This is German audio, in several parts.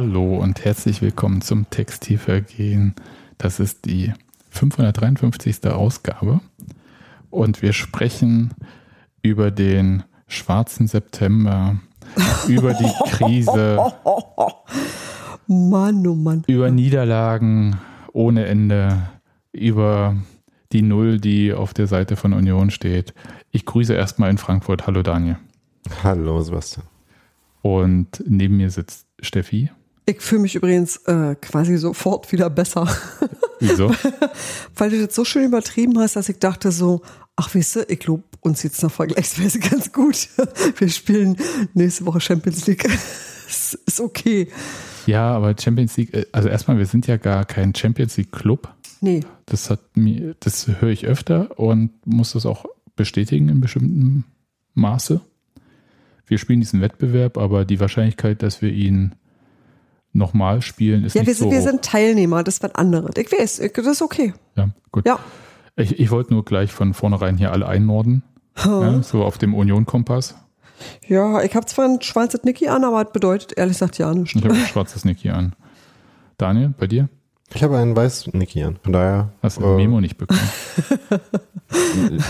Hallo und herzlich willkommen zum Textilvergehen. Das ist die 553. Ausgabe und wir sprechen über den schwarzen September, über die Krise, Mann, oh Mann. über Niederlagen ohne Ende, über die Null, die auf der Seite von Union steht. Ich grüße erstmal in Frankfurt. Hallo Daniel. Hallo Sebastian. Und neben mir sitzt Steffi. Ich fühle mich übrigens äh, quasi sofort wieder besser. Wieso? Weil du das so schön übertrieben hast, dass ich dachte so, ach weißt du, ich lobe uns jetzt noch vergleichsweise ganz gut. Wir spielen nächste Woche Champions League. ist, ist okay. Ja, aber Champions League, äh, also erstmal, wir sind ja gar kein Champions League Club. Nee. Das hat mir, das höre ich öfter und muss das auch bestätigen in bestimmtem Maße. Wir spielen diesen Wettbewerb, aber die Wahrscheinlichkeit, dass wir ihn nochmal spielen, ist Ja, nicht wir so sind, wir sind Teilnehmer, das wird andere. Ich weiß, ich- das ist okay. Ja, gut. Ja. Ich, ich wollte nur gleich von vornherein hier alle einnorden. Ja, so auf dem Union-Kompass. Ja, ich habe zwar ein schwarzes Niki an, aber das bedeutet ehrlich gesagt ja nichts. Ich habe ein schwarzes Nick hier an. Daniel, bei dir? Ich habe einen weißen Niki an. Von daher, Hast du ein äh, Memo nicht bekommen?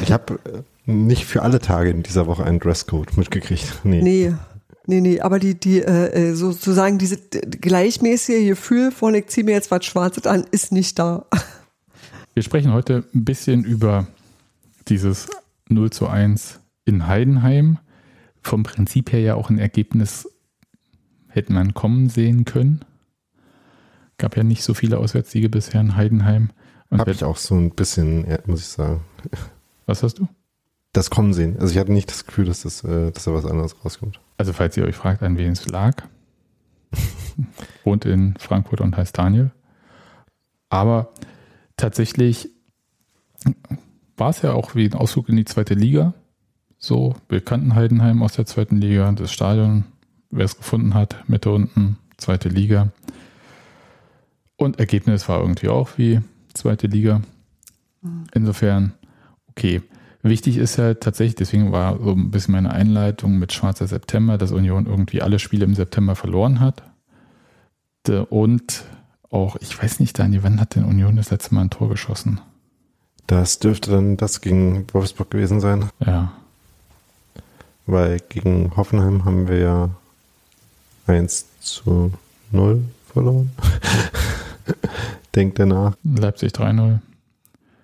ich habe nicht für alle Tage in dieser Woche einen Dresscode mitgekriegt. Nee. Nee. Nee, nee, aber die, die, äh, äh, sozusagen diese gleichmäßige Gefühl von, ich ziehe mir jetzt was Schwarzes an, ist nicht da. Wir sprechen heute ein bisschen über dieses 0 zu 1 in Heidenheim. Vom Prinzip her ja auch ein Ergebnis hätte man kommen sehen können. Gab ja nicht so viele Auswärtssiege bisher in Heidenheim. Habe ich auch so ein bisschen, ja, muss ich sagen, was hast du? Das kommen sehen. Also ich hatte nicht das Gefühl, dass, das, äh, dass da was anderes rauskommt. Also falls ihr euch fragt, an wen es lag, wohnt in Frankfurt und heißt Daniel. Aber tatsächlich war es ja auch wie ein Ausflug in die zweite Liga. So, wir kannten Heidenheim aus der zweiten Liga, das Stadion, wer es gefunden hat, Mitte unten, zweite Liga. Und Ergebnis war irgendwie auch wie zweite Liga. Insofern, okay. Wichtig ist ja tatsächlich, deswegen war so ein bisschen meine Einleitung mit Schwarzer September, dass Union irgendwie alle Spiele im September verloren hat. Und auch, ich weiß nicht, Daniel, wann hat denn Union das letzte Mal ein Tor geschossen? Das dürfte dann das gegen Wolfsburg gewesen sein, Ja, weil gegen Hoffenheim haben wir ja 1 zu 0 verloren. Denkt danach. Leipzig 3-0.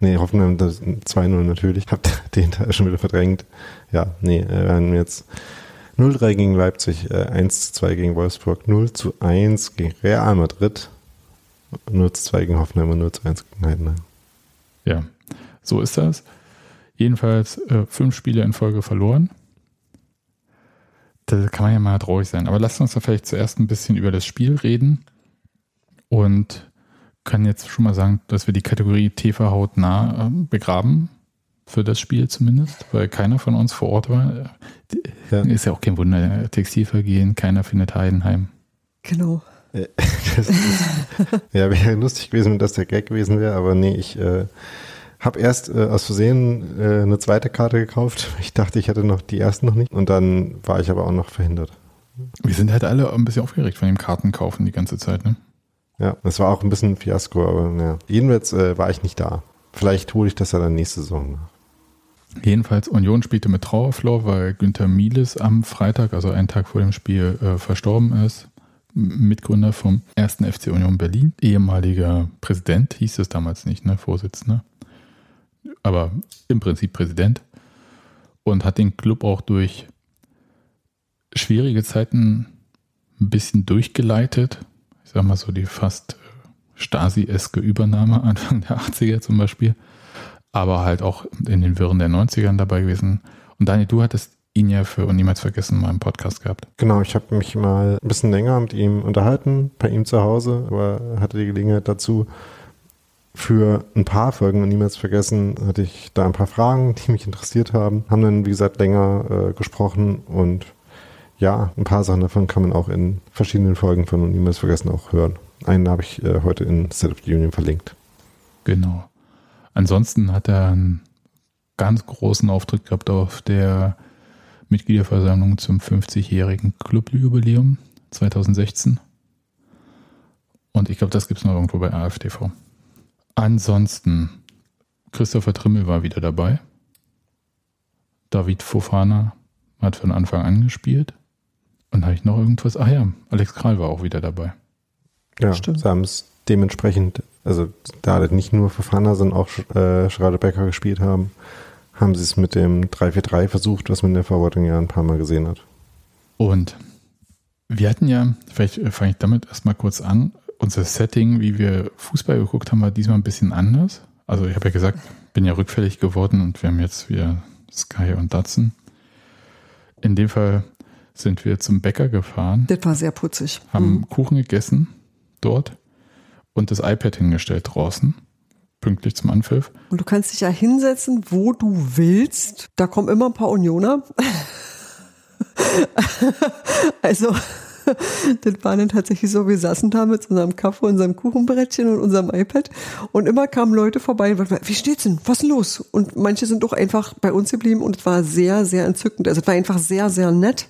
Nee, Hoffenheim das 2-0 natürlich. Hab den Teil schon wieder verdrängt. Ja, nee, äh, wir haben jetzt 0-3 gegen Leipzig, äh, 1-2 gegen Wolfsburg, 0-1 gegen Real Madrid, 0-2 gegen Hoffenheim und 0-1 gegen Heidenheim. Ja, so ist das. Jedenfalls äh, fünf Spiele in Folge verloren. Da kann man ja mal traurig sein. Aber lasst uns doch vielleicht zuerst ein bisschen über das Spiel reden. Und kann jetzt schon mal sagen, dass wir die Kategorie TV hautnah äh, begraben. Für das Spiel zumindest, weil keiner von uns vor Ort war. Ja. Ist ja auch kein Wunder, Textilvergehen, keiner findet Heidenheim. Genau. Das ist, ja, wäre lustig gewesen, wenn das der Gag gewesen wäre, aber nee, ich äh, habe erst äh, aus Versehen äh, eine zweite Karte gekauft. Ich dachte, ich hätte noch die erste noch nicht und dann war ich aber auch noch verhindert. Wir sind halt alle ein bisschen aufgeregt von dem Kartenkaufen die ganze Zeit, ne? Ja, das war auch ein bisschen ein Fiasko, aber naja. Jedenfalls äh, war ich nicht da. Vielleicht hole ich das ja dann nächste Saison nach. Jedenfalls Union spielte mit Trauerflor, weil Günther Mieles am Freitag, also einen Tag vor dem Spiel, äh, verstorben ist. Mitgründer vom 1. FC Union Berlin, ehemaliger Präsident, hieß es damals nicht, ne, Vorsitzender. Aber im Prinzip Präsident. Und hat den Club auch durch schwierige Zeiten ein bisschen durchgeleitet. Sag mal so die fast äh, Stasi-eske Übernahme Anfang der 80er zum Beispiel aber halt auch in den Wirren der 90ern dabei gewesen. Und Daniel, du hattest ihn ja für und niemals vergessen mal im Podcast gehabt. Genau, ich habe mich mal ein bisschen länger mit ihm unterhalten, bei ihm zu Hause, aber hatte die Gelegenheit dazu. Für ein paar Folgen und niemals vergessen, hatte ich da ein paar Fragen, die mich interessiert haben. Haben dann, wie gesagt, länger äh, gesprochen und ja, ein paar Sachen davon kann man auch in verschiedenen Folgen von niemals vergessen auch hören. Einen habe ich äh, heute in State of the Union verlinkt. Genau. Ansonsten hat er einen ganz großen Auftritt gehabt auf der Mitgliederversammlung zum 50-jährigen Clubjubiläum 2016. Und ich glaube, das gibt es noch irgendwo bei AfTV. Ansonsten, Christopher Trimmel war wieder dabei. David Fofana hat von Anfang an gespielt. Und habe ich noch irgendwas? Ach ja, Alex Kral war auch wieder dabei. Ja, Stimmt. sie haben es dementsprechend, also da nicht nur Fofana, sondern auch äh, Schrader Becker gespielt haben, haben sie es mit dem 3-4-3 versucht, was man in der Verwaltung ja ein paar Mal gesehen hat. Und wir hatten ja, vielleicht fange ich damit erstmal kurz an, unser Setting, wie wir Fußball geguckt haben, war diesmal ein bisschen anders. Also ich habe ja gesagt, bin ja rückfällig geworden und wir haben jetzt wieder Sky und Datsun. In dem Fall sind wir zum Bäcker gefahren. Das war sehr putzig. Haben mhm. Kuchen gegessen dort und das iPad hingestellt draußen, pünktlich zum Anpfiff. Und du kannst dich ja hinsetzen, wo du willst. Da kommen immer ein paar Unioner. also das war dann tatsächlich so, wir saßen da mit unserem Kaffee, unserem Kuchenbrettchen und unserem iPad und immer kamen Leute vorbei und wie steht's denn? Was ist denn los? Und manche sind doch einfach bei uns geblieben und es war sehr, sehr entzückend. Also es war einfach sehr, sehr nett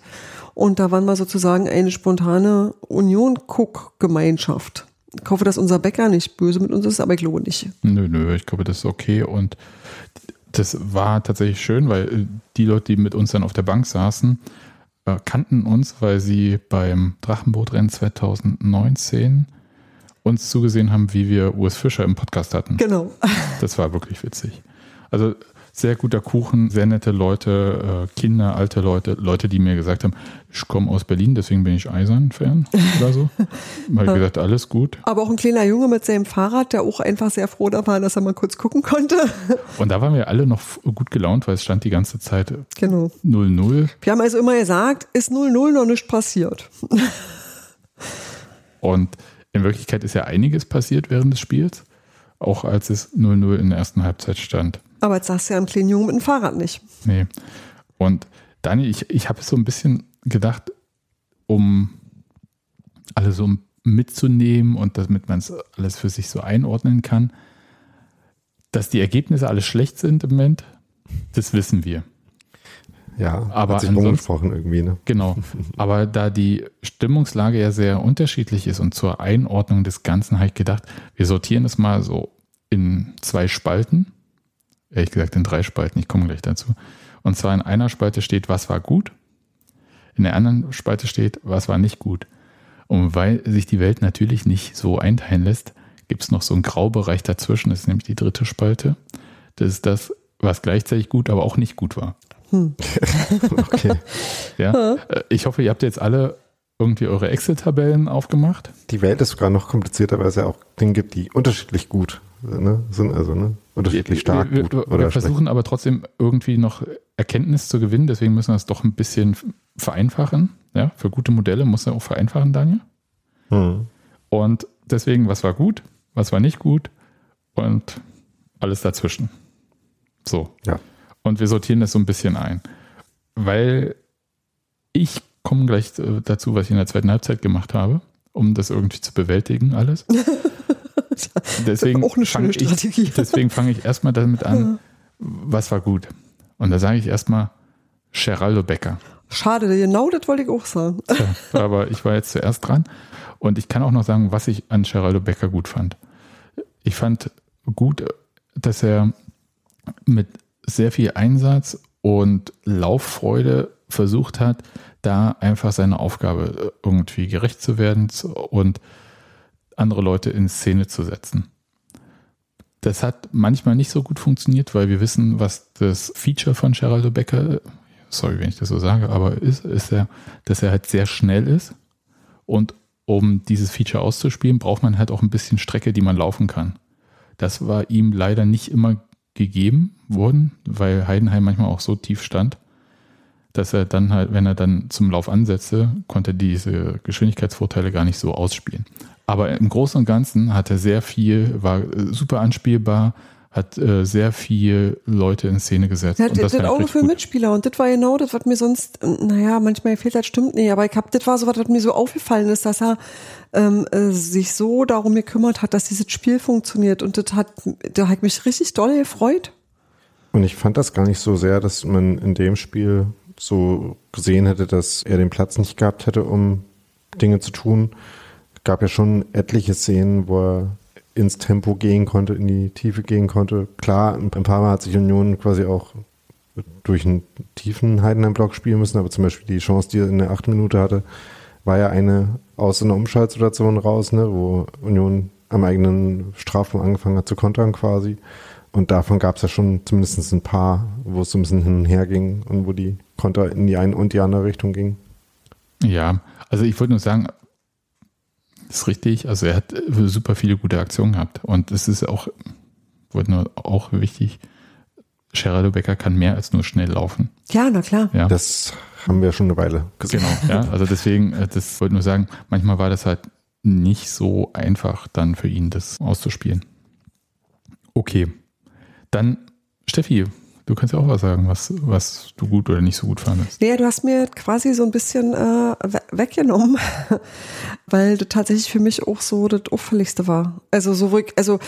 und da waren wir sozusagen eine spontane Union-Cook-Gemeinschaft. Ich hoffe, dass unser Bäcker nicht böse mit uns ist, aber ich glaube nicht. Nö, nö, ich glaube, das ist okay und das war tatsächlich schön, weil die Leute, die mit uns dann auf der Bank saßen, äh, kannten uns, weil sie beim Drachenbootrennen 2019 uns zugesehen haben, wie wir Urs Fischer im Podcast hatten. Genau. Das war wirklich witzig. Also sehr guter Kuchen, sehr nette Leute, äh, Kinder, alte Leute, Leute, die mir gesagt haben, ich komme aus Berlin, deswegen bin ich Eisern-Fan oder so. Habe ich gesagt, alles gut. Aber auch ein kleiner Junge mit seinem Fahrrad, der auch einfach sehr froh da war, dass er mal kurz gucken konnte. Und da waren wir alle noch gut gelaunt, weil es stand die ganze Zeit 0-0. Genau. Wir haben also immer gesagt, ist 0-0 noch nicht passiert. Und in Wirklichkeit ist ja einiges passiert während des Spiels, auch als es 0-0 in der ersten Halbzeit stand. Aber jetzt sagst du ja am kleinen Jungen mit dem Fahrrad nicht. Nee. Und Daniel, ich, ich habe so ein bisschen gedacht, um alle so mitzunehmen und damit man es alles für sich so einordnen kann, dass die Ergebnisse alle schlecht sind im Moment, das wissen wir. Ja, aber hat sich umgesprochen irgendwie, ne? Genau. Aber da die Stimmungslage ja sehr unterschiedlich ist und zur Einordnung des Ganzen habe ich gedacht, wir sortieren es mal so in zwei Spalten ehrlich gesagt in drei Spalten, ich komme gleich dazu. Und zwar in einer Spalte steht, was war gut, in der anderen Spalte steht, was war nicht gut. Und weil sich die Welt natürlich nicht so einteilen lässt, gibt es noch so einen Graubereich dazwischen, das ist nämlich die dritte Spalte. Das ist das, was gleichzeitig gut, aber auch nicht gut war. Hm. okay. Ja, äh, ich hoffe, ihr habt jetzt alle irgendwie eure Excel-Tabellen aufgemacht. Die Welt ist sogar noch komplizierter, weil es ja auch Dinge gibt, die unterschiedlich gut ne, sind, also ne, unterschiedlich stark wir, gut. Wir, wir versuchen aber trotzdem irgendwie noch Erkenntnis zu gewinnen, deswegen müssen wir es doch ein bisschen vereinfachen. Ja, für gute Modelle muss er auch vereinfachen, Daniel. Hm. Und deswegen, was war gut, was war nicht gut und alles dazwischen. So. Ja. Und wir sortieren das so ein bisschen ein. Weil ich komme gleich äh, dazu, was ich in der zweiten Halbzeit gemacht habe, um das irgendwie zu bewältigen, alles. deswegen auch eine schöne Strategie. Ich, deswegen fange ich erstmal damit an, was war gut. Und da sage ich erstmal Geraldo Becker. Schade, genau das wollte ich auch sagen. Ja, aber ich war jetzt zuerst dran. Und ich kann auch noch sagen, was ich an Geraldo Becker gut fand. Ich fand gut, dass er mit sehr viel Einsatz und Lauffreude versucht hat, da einfach seiner Aufgabe irgendwie gerecht zu werden und andere Leute in Szene zu setzen. Das hat manchmal nicht so gut funktioniert, weil wir wissen, was das Feature von Geraldo Becker, sorry, wenn ich das so sage, aber ist, ist er, dass er halt sehr schnell ist. Und um dieses Feature auszuspielen, braucht man halt auch ein bisschen Strecke, die man laufen kann. Das war ihm leider nicht immer gegeben worden, weil Heidenheim manchmal auch so tief stand, dass er dann halt, wenn er dann zum Lauf ansetzte, konnte diese Geschwindigkeitsvorteile gar nicht so ausspielen. Aber im Großen und Ganzen hat er sehr viel, war super anspielbar, hat äh, sehr viel Leute in Szene gesetzt. Ja, und das, das Auge für gut. Mitspieler und das war genau das, was mir sonst, naja, manchmal fehlt das stimmt nicht, aber ich hab, das war so was, was mir so aufgefallen ist, dass er ähm, äh, sich so darum gekümmert hat, dass dieses Spiel funktioniert und das hat, da hat mich richtig doll gefreut. Und ich fand das gar nicht so sehr, dass man in dem Spiel so gesehen hätte, dass er den Platz nicht gehabt hätte, um Dinge zu tun. Gab ja schon etliche Szenen, wo er ins Tempo gehen konnte, in die Tiefe gehen konnte. Klar, ein paar Mal hat sich Union quasi auch durch einen tiefen Heidenheim-Block spielen müssen, aber zum Beispiel die Chance, die er in der achten Minute hatte, war ja eine aus einer Umschaltsituation raus, ne, wo Union am eigenen Strafraum angefangen hat zu kontern quasi. Und davon gab es ja schon zumindest ein paar, wo es so ein bisschen hin und her ging und wo die Konter in die eine und die andere Richtung gingen. Ja, also ich wollte nur sagen, ist richtig. Also er hat super viele gute Aktionen gehabt. Und es ist auch, wurde nur auch wichtig, Gerardo Becker kann mehr als nur schnell laufen. Ja, na klar. Ja. Das haben wir schon eine Weile gesehen. Genau, ja. Also deswegen, äh, das wollte nur sagen, manchmal war das halt nicht so einfach dann für ihn, das auszuspielen. Okay. Dann, Steffi, du kannst ja auch was sagen, was, was du gut oder nicht so gut fandest. Naja, du hast mir quasi so ein bisschen äh, we- weggenommen, weil das tatsächlich für mich auch so das Auffälligste war. Also so also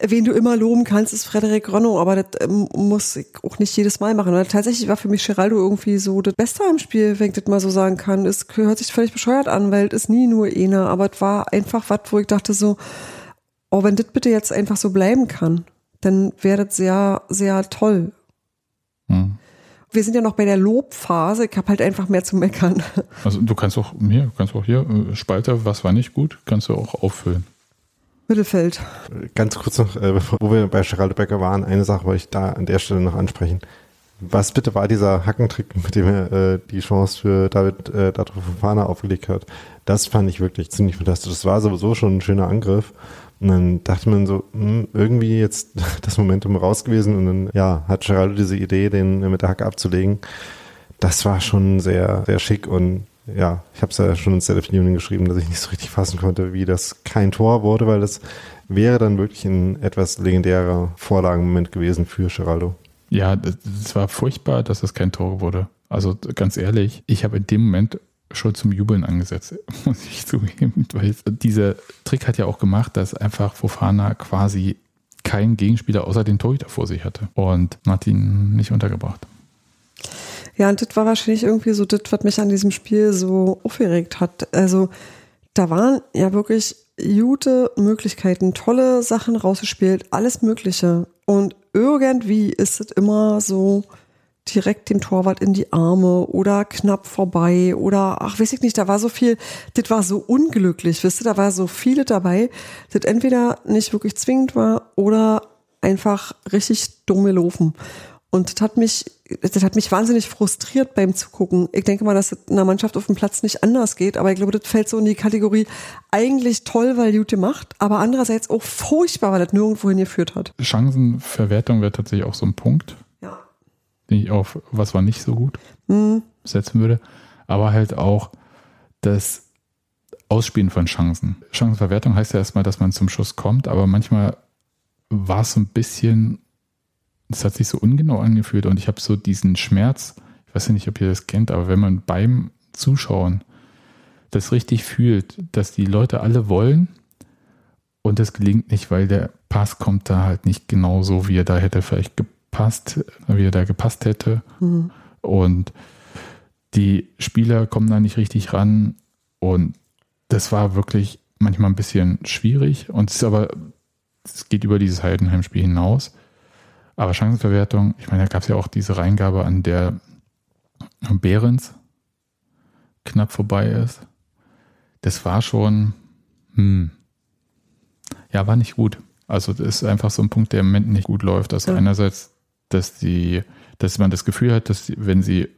wen du immer loben kannst, ist Frederik Ronno, aber das ähm, muss ich auch nicht jedes Mal machen. Weil tatsächlich war für mich Geraldo irgendwie so das Beste am Spiel, wenn ich das mal so sagen kann. Es hört sich völlig bescheuert an, weil es ist nie nur einer, aber es war einfach was, wo ich dachte so, oh, wenn das bitte jetzt einfach so bleiben kann, dann wäre das sehr, sehr toll. Hm. Wir sind ja noch bei der Lobphase. Ich habe halt einfach mehr zu meckern. Also du kannst auch hier, du kannst auch hier, äh, Spalter, was war nicht gut, kannst du auch auffüllen. Mittelfeld. Ganz kurz noch, äh, bevor wo wir bei Geraldo Becker waren, eine Sache wollte ich da an der Stelle noch ansprechen. Was bitte war dieser Hackentrick, mit dem er äh, die Chance für David äh, Datro Fofana aufgelegt hat? Das fand ich wirklich ziemlich fantastisch. Das war sowieso schon ein schöner Angriff. Und dann dachte man so, hm, irgendwie jetzt das Momentum raus gewesen und dann, ja, hat Geraldo diese Idee, den mit der Hacke abzulegen. Das war schon sehr, sehr schick und ja, ich habe es ja schon ins Telephone Union geschrieben, dass ich nicht so richtig fassen konnte, wie das kein Tor wurde, weil das wäre dann wirklich ein etwas legendärer Vorlagenmoment gewesen für Geraldo. Ja, das war furchtbar, dass es kein Tor wurde. Also ganz ehrlich, ich habe in dem Moment schon zum Jubeln angesetzt, muss ich zugeben. Weil dieser Trick hat ja auch gemacht, dass einfach Fofana quasi keinen Gegenspieler außer den Torhüter vor sich hatte und hat ihn nicht untergebracht. Ja, und das war wahrscheinlich irgendwie so das, was mich an diesem Spiel so aufgeregt hat. Also da waren ja wirklich gute Möglichkeiten, tolle Sachen rausgespielt, alles Mögliche. Und irgendwie ist es immer so direkt dem Torwart in die Arme oder knapp vorbei oder ach, weiß ich nicht, da war so viel, das war so unglücklich, wisst ihr, da war so viele dabei, das entweder nicht wirklich zwingend war oder einfach richtig dumm gelaufen. Und das hat mich, das hat mich wahnsinnig frustriert beim Zugucken. Ich denke mal, dass es in einer Mannschaft auf dem Platz nicht anders geht, aber ich glaube, das fällt so in die Kategorie eigentlich toll, weil gut gemacht, aber andererseits auch furchtbar, weil das nirgendwo hingeführt hat. Chancenverwertung wäre tatsächlich auch so ein Punkt, Ja. den ich auf was war nicht so gut Hm. setzen würde. Aber halt auch das Ausspielen von Chancen. Chancenverwertung heißt ja erstmal, dass man zum Schuss kommt, aber manchmal war es so ein bisschen, es hat sich so ungenau angefühlt und ich habe so diesen Schmerz, ich weiß ja nicht, ob ihr das kennt, aber wenn man beim Zuschauen das richtig fühlt, dass die Leute alle wollen und das gelingt nicht, weil der Pass kommt da halt nicht genau so, wie er da hätte vielleicht gepasst, wie er da gepasst hätte. Mhm. Und die Spieler kommen da nicht richtig ran. Und das war wirklich manchmal ein bisschen schwierig. Und es ist aber, es geht über dieses Heidenheim-Spiel hinaus. Aber Chancenverwertung, ich meine, da gab es ja auch diese Reingabe, an der Behrens knapp vorbei ist. Das war schon, hm, ja, war nicht gut. Also das ist einfach so ein Punkt, der im Moment nicht gut läuft. Also Ja. einerseits, dass die, dass man das Gefühl hat, dass wenn sie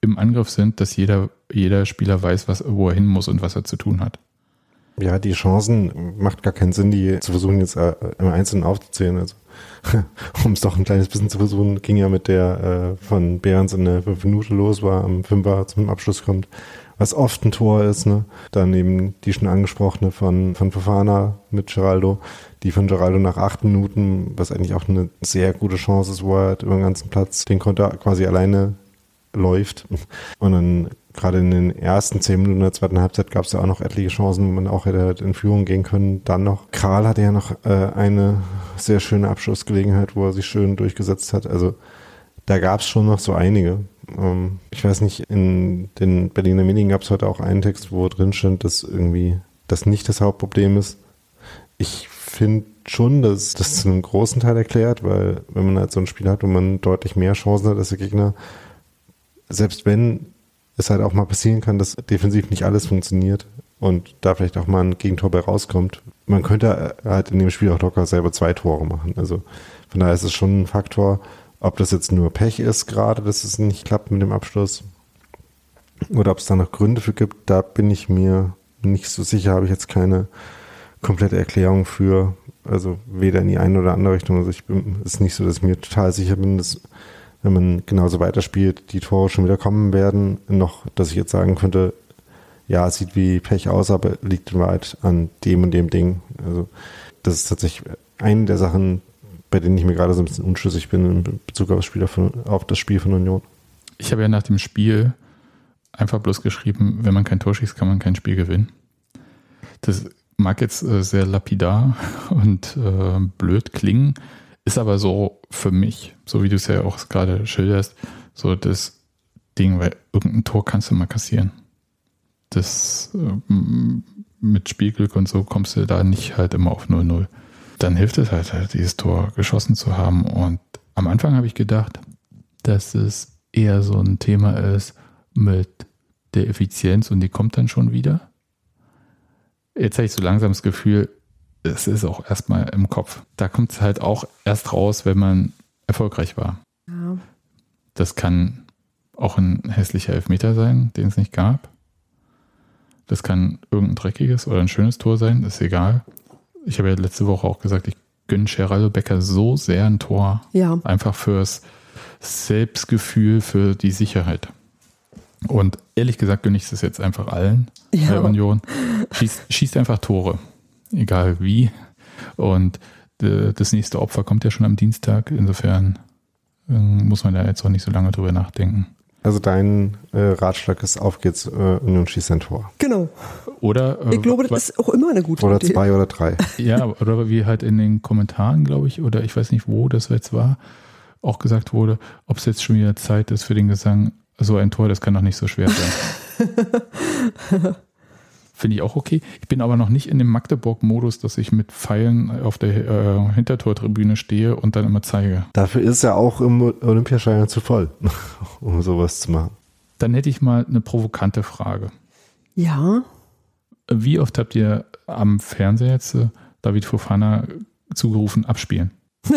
im Angriff sind, dass jeder, jeder Spieler weiß, was, wo er hin muss und was er zu tun hat. Ja, die Chancen macht gar keinen Sinn, die zu versuchen jetzt äh, im Einzelnen aufzuzählen. Also, um es doch ein kleines bisschen zu versuchen, ging ja mit der äh, von Behrens in der 5 Minute los war, am Fünfer zum Abschluss kommt, was oft ein Tor ist, ne? Dann eben die schon angesprochene von, von Fofana mit Geraldo, die von Geraldo nach acht Minuten, was eigentlich auch eine sehr gute Chance ist, wo er halt über den ganzen Platz den Konter quasi alleine läuft. Und dann gerade in den ersten zehn Minuten der zweiten Halbzeit gab es ja auch noch etliche Chancen, wo man auch hätte halt in Führung gehen können. Dann noch, Kral hatte ja noch äh, eine sehr schöne Abschlussgelegenheit, wo er sich schön durchgesetzt hat. Also da gab es schon noch so einige. Ähm, ich weiß nicht, in den Berliner Medien gab es heute auch einen Text, wo drin stand, dass irgendwie das nicht das Hauptproblem ist. Ich finde schon, dass das zu einem großen Teil erklärt, weil wenn man halt so ein Spiel hat, wo man deutlich mehr Chancen hat als der Gegner, selbst wenn es halt auch mal passieren kann, dass defensiv nicht alles funktioniert und da vielleicht auch mal ein Gegentor bei rauskommt, man könnte halt in dem Spiel auch locker selber zwei Tore machen. Also von daher ist es schon ein Faktor, ob das jetzt nur Pech ist gerade, dass es nicht klappt mit dem Abschluss oder ob es da noch Gründe für gibt, da bin ich mir nicht so sicher, habe ich jetzt keine komplette Erklärung für. Also weder in die eine oder andere Richtung. Also ich bin, ist nicht so, dass ich mir total sicher bin, dass wenn man genauso weiterspielt, die Tore schon wieder kommen werden. Noch, dass ich jetzt sagen könnte, ja, es sieht wie Pech aus, aber liegt Wahrheit an dem und dem Ding. Also das ist tatsächlich eine der Sachen, bei denen ich mir gerade so ein bisschen unschlüssig bin in Bezug auf das Spiel, auf das Spiel von Union. Ich habe ja nach dem Spiel einfach bloß geschrieben, wenn man kein Tor schießt, kann man kein Spiel gewinnen. Das mag jetzt äh, sehr lapidar und äh, blöd klingen, ist aber so für mich, so wie du es ja auch gerade schilderst, so das Ding, weil irgendein Tor kannst du mal kassieren. Das äh, mit Spielglück und so kommst du da nicht halt immer auf 0-0. Dann hilft es halt, halt, dieses Tor geschossen zu haben. Und am Anfang habe ich gedacht, dass es eher so ein Thema ist mit der Effizienz und die kommt dann schon wieder. Jetzt habe ich so langsam das Gefühl, es ist auch erstmal im Kopf. Da kommt es halt auch erst raus, wenn man erfolgreich war. Ja. Das kann auch ein hässlicher Elfmeter sein, den es nicht gab. Das kann irgendein dreckiges oder ein schönes Tor sein, ist egal. Ich habe ja letzte Woche auch gesagt, ich gönne Geraldo Becker so sehr ein Tor. Ja. Einfach fürs Selbstgefühl, für die Sicherheit. Und ehrlich gesagt gönne ich es jetzt einfach allen ja. bei Union. Schießt, schießt einfach Tore, egal wie. Und äh, das nächste Opfer kommt ja schon am Dienstag. Insofern äh, muss man da jetzt auch nicht so lange drüber nachdenken. Also dein äh, Ratschlag ist, auf geht's, äh, Union schießt ein Tor. Genau. Oder äh, ich glaube, das ist auch immer eine gute oder Idee. Oder zwei oder drei. Ja, oder wie halt in den Kommentaren, glaube ich, oder ich weiß nicht, wo das jetzt war, auch gesagt wurde, ob es jetzt schon wieder Zeit ist für den Gesang, so ein Tor, das kann doch nicht so schwer sein. Finde ich auch okay. Ich bin aber noch nicht in dem Magdeburg-Modus, dass ich mit Pfeilen auf der äh, Hintertortribüne stehe und dann immer zeige. Dafür ist ja auch im Olympiastadion zu voll, um sowas zu machen. Dann hätte ich mal eine provokante Frage. Ja. Wie oft habt ihr am Fernseher jetzt äh, David Fofana zugerufen, abspielen?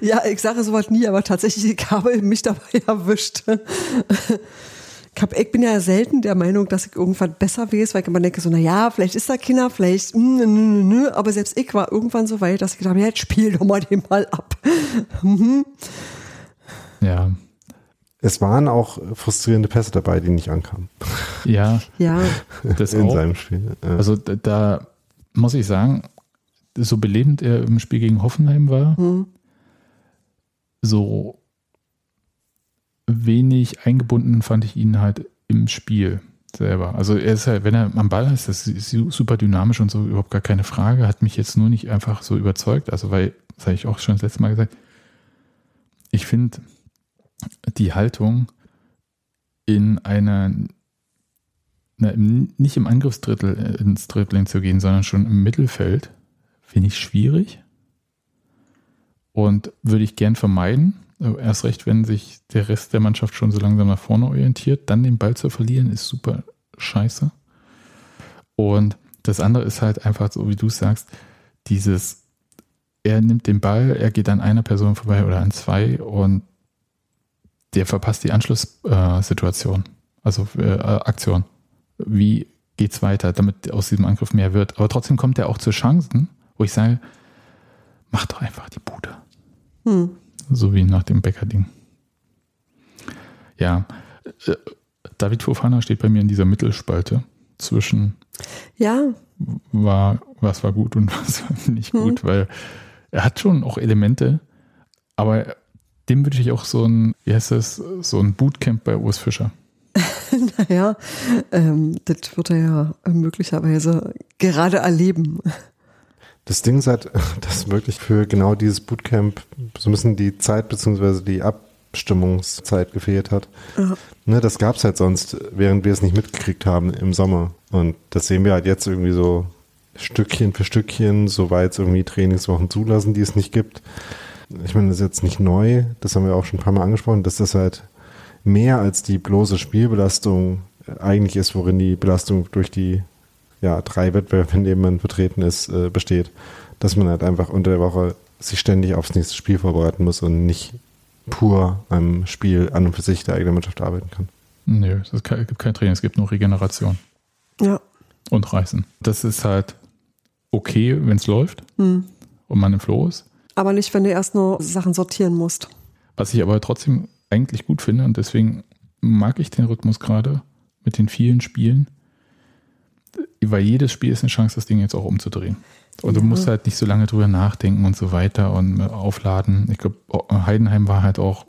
ja, ich sage sowas nie, aber tatsächlich, ich habe mich dabei erwischt. Ich, hab, ich bin ja selten der Meinung, dass ich irgendwann besser weiß, weil ich immer denke, so, na ja, vielleicht ist da Kinder, vielleicht, mh, mh, mh, aber selbst ich war irgendwann so weit, dass ich gedacht habe, ja, jetzt spiel doch mal den Ball ab. Mhm. ja. Es waren auch frustrierende Pässe dabei, die nicht ankamen. Ja. Ja. Das In auch. seinem Spiel. Ja. Also da muss ich sagen, so belebend er im Spiel gegen Hoffenheim war, Hm. so wenig eingebunden fand ich ihn halt im Spiel selber. Also er ist halt, wenn er am Ball ist, das ist super dynamisch und so, überhaupt gar keine Frage, hat mich jetzt nur nicht einfach so überzeugt. Also weil, das habe ich auch schon das letzte Mal gesagt, ich finde die Haltung in einer na, nicht im Angriffsdrittel äh, ins Dribbling zu gehen, sondern schon im Mittelfeld, finde ich schwierig und würde ich gern vermeiden. Also erst recht, wenn sich der Rest der Mannschaft schon so langsam nach vorne orientiert, dann den Ball zu verlieren, ist super scheiße. Und das andere ist halt einfach so, wie du sagst, dieses, er nimmt den Ball, er geht an einer Person vorbei oder an zwei und der verpasst die Anschlusssituation, also äh, Aktion. Wie geht's weiter, damit aus diesem Angriff mehr wird? Aber trotzdem kommt er auch zu Chancen, wo ich sage, mach doch einfach die Bude. Hm. So wie nach dem Bäcker-Ding. Ja, äh, David Fofana steht bei mir in dieser Mittelspalte zwischen Ja, war, was war gut und was war nicht Hm. gut, weil er hat schon auch Elemente, aber dem würde ich auch so ein, wie heißt das, so ein Bootcamp bei Urs Fischer. naja, ähm, das wird er ja möglicherweise gerade erleben. Das Ding ist halt, dass wirklich für genau dieses Bootcamp so ein bisschen die Zeit bzw. die Bestimmungszeit gefehlt hat. Ja. Ne, das gab es halt sonst, während wir es nicht mitgekriegt haben im Sommer. Und das sehen wir halt jetzt irgendwie so Stückchen für Stückchen, soweit es irgendwie Trainingswochen zulassen, die es nicht gibt. Ich meine, das ist jetzt nicht neu, das haben wir auch schon ein paar Mal angesprochen, dass das halt mehr als die bloße Spielbelastung eigentlich ist, worin die Belastung durch die ja, drei Wettbewerbe, in denen man vertreten ist, äh, besteht. Dass man halt einfach unter der Woche sich ständig aufs nächste Spiel vorbereiten muss und nicht pur am Spiel an und für sich der eigenen Mannschaft arbeiten kann. Nö, es kein, gibt kein Training, es gibt nur Regeneration. Ja. Und Reißen. Das ist halt okay, wenn es läuft Hm. und man im Flow ist. Aber nicht, wenn du erst nur Sachen sortieren musst. Was ich aber trotzdem eigentlich gut finde und deswegen mag ich den Rhythmus gerade mit den vielen Spielen, weil jedes Spiel ist eine Chance, das Ding jetzt auch umzudrehen. Und du Ja. musst halt nicht so lange drüber nachdenken und so weiter und aufladen. Ich glaube, Heidenheim war halt auch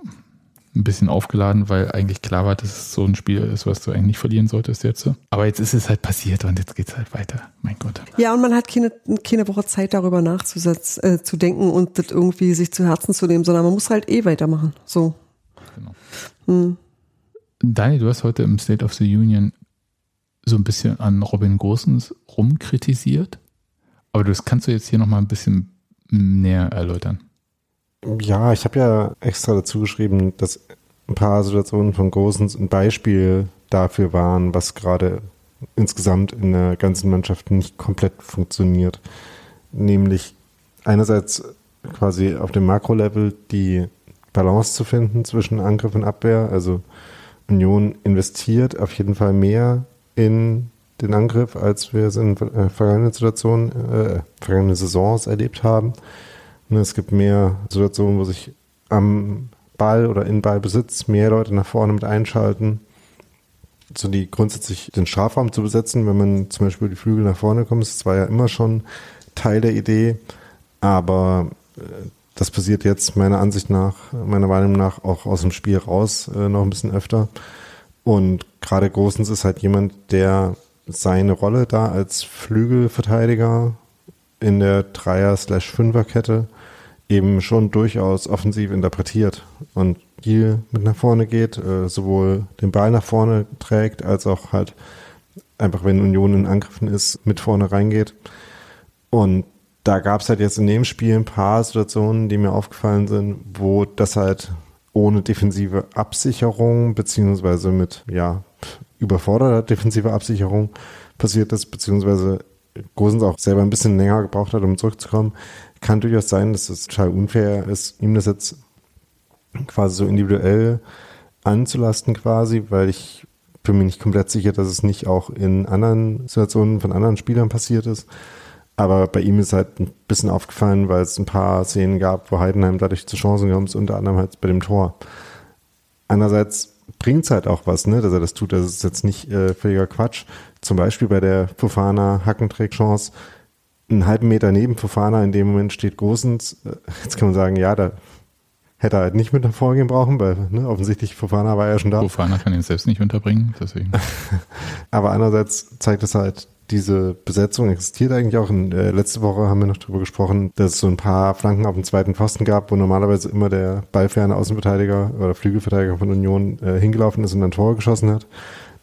ein bisschen aufgeladen, weil eigentlich klar war, dass es so ein Spiel ist, was du eigentlich nicht verlieren solltest jetzt. Aber jetzt ist es halt passiert und jetzt geht es halt weiter. Mein Gott. Ja, und man hat keine, keine Woche Zeit, darüber nachzusetzen, äh, zu denken und das irgendwie sich zu Herzen zu nehmen, sondern man muss halt eh weitermachen. So. Genau. Hm. Daniel, du hast heute im State of the Union so ein bisschen an Robin Gosens rumkritisiert. Aber das kannst du jetzt hier nochmal ein bisschen näher erläutern. Ja, ich habe ja extra dazu geschrieben, dass ein paar Situationen von Gosens ein Beispiel dafür waren, was gerade insgesamt in der ganzen Mannschaft nicht komplett funktioniert. Nämlich einerseits quasi auf dem Makrolevel die Balance zu finden zwischen Angriff und Abwehr. Also Union investiert auf jeden Fall mehr in den Angriff, als wir es in äh, vergangenen Situationen, äh, vergangenen Saisons erlebt haben. Ne, Es gibt mehr Situationen, wo sich am Ball oder in Ballbesitz mehr Leute nach vorne mit einschalten. So die grundsätzlich den Strafraum zu besetzen, wenn man zum Beispiel die Flügel nach vorne kommt, das war ja immer schon Teil der Idee. Aber äh, das passiert jetzt meiner Ansicht nach, meiner Meinung nach auch aus dem Spiel raus äh, noch ein bisschen öfter. Und gerade Großens ist halt jemand, der seine Rolle da als Flügelverteidiger in der Dreier-Fünfer-Kette eben schon durchaus offensiv interpretiert und viel mit nach vorne geht, äh, sowohl den Ball nach vorne trägt, als auch halt einfach, wenn Union in Angriffen ist, mit vorne reingeht. Und da gab es halt jetzt in dem Spiel ein paar Situationen, die mir aufgefallen sind, wo das halt ohne defensive Absicherung, beziehungsweise mit, ja, überforderter defensiver Absicherung passiert ist, beziehungsweise Gosens auch selber ein bisschen länger gebraucht hat, um zurückzukommen. Kann durchaus sein, dass es total unfair ist, ihm das jetzt quasi so individuell anzulasten quasi, weil ich bin mir nicht komplett sicher, dass es nicht auch in anderen Situationen von anderen Spielern passiert ist. Aber bei ihm ist halt ein bisschen aufgefallen, weil es ein paar Szenen gab, wo Heidenheim dadurch zu Chancen gekommen ist, unter anderem halt bei dem Tor. Andererseits bringt es halt auch was, ne, dass er das tut. Das ist jetzt nicht äh, völliger Quatsch. Zum Beispiel bei der Fofana Hackenträg-Chance, einen halben Meter neben Fofana, in dem Moment steht Gosens. Äh, Jetzt kann man sagen, ja, da hätte er halt nicht mit nach vorgehen brauchen, weil ne, offensichtlich Fofana war ja schon da. Fofana kann ihn selbst nicht unterbringen, deswegen. Aber andererseits zeigt es halt, diese Besetzung existiert eigentlich auch. In, äh, letzte Woche haben wir noch darüber gesprochen, dass es so ein paar Flanken auf dem zweiten Pfosten gab, wo normalerweise immer der ballferne Außenverteidiger oder Flügelverteidiger von Union äh, hingelaufen ist und ein Tor geschossen hat.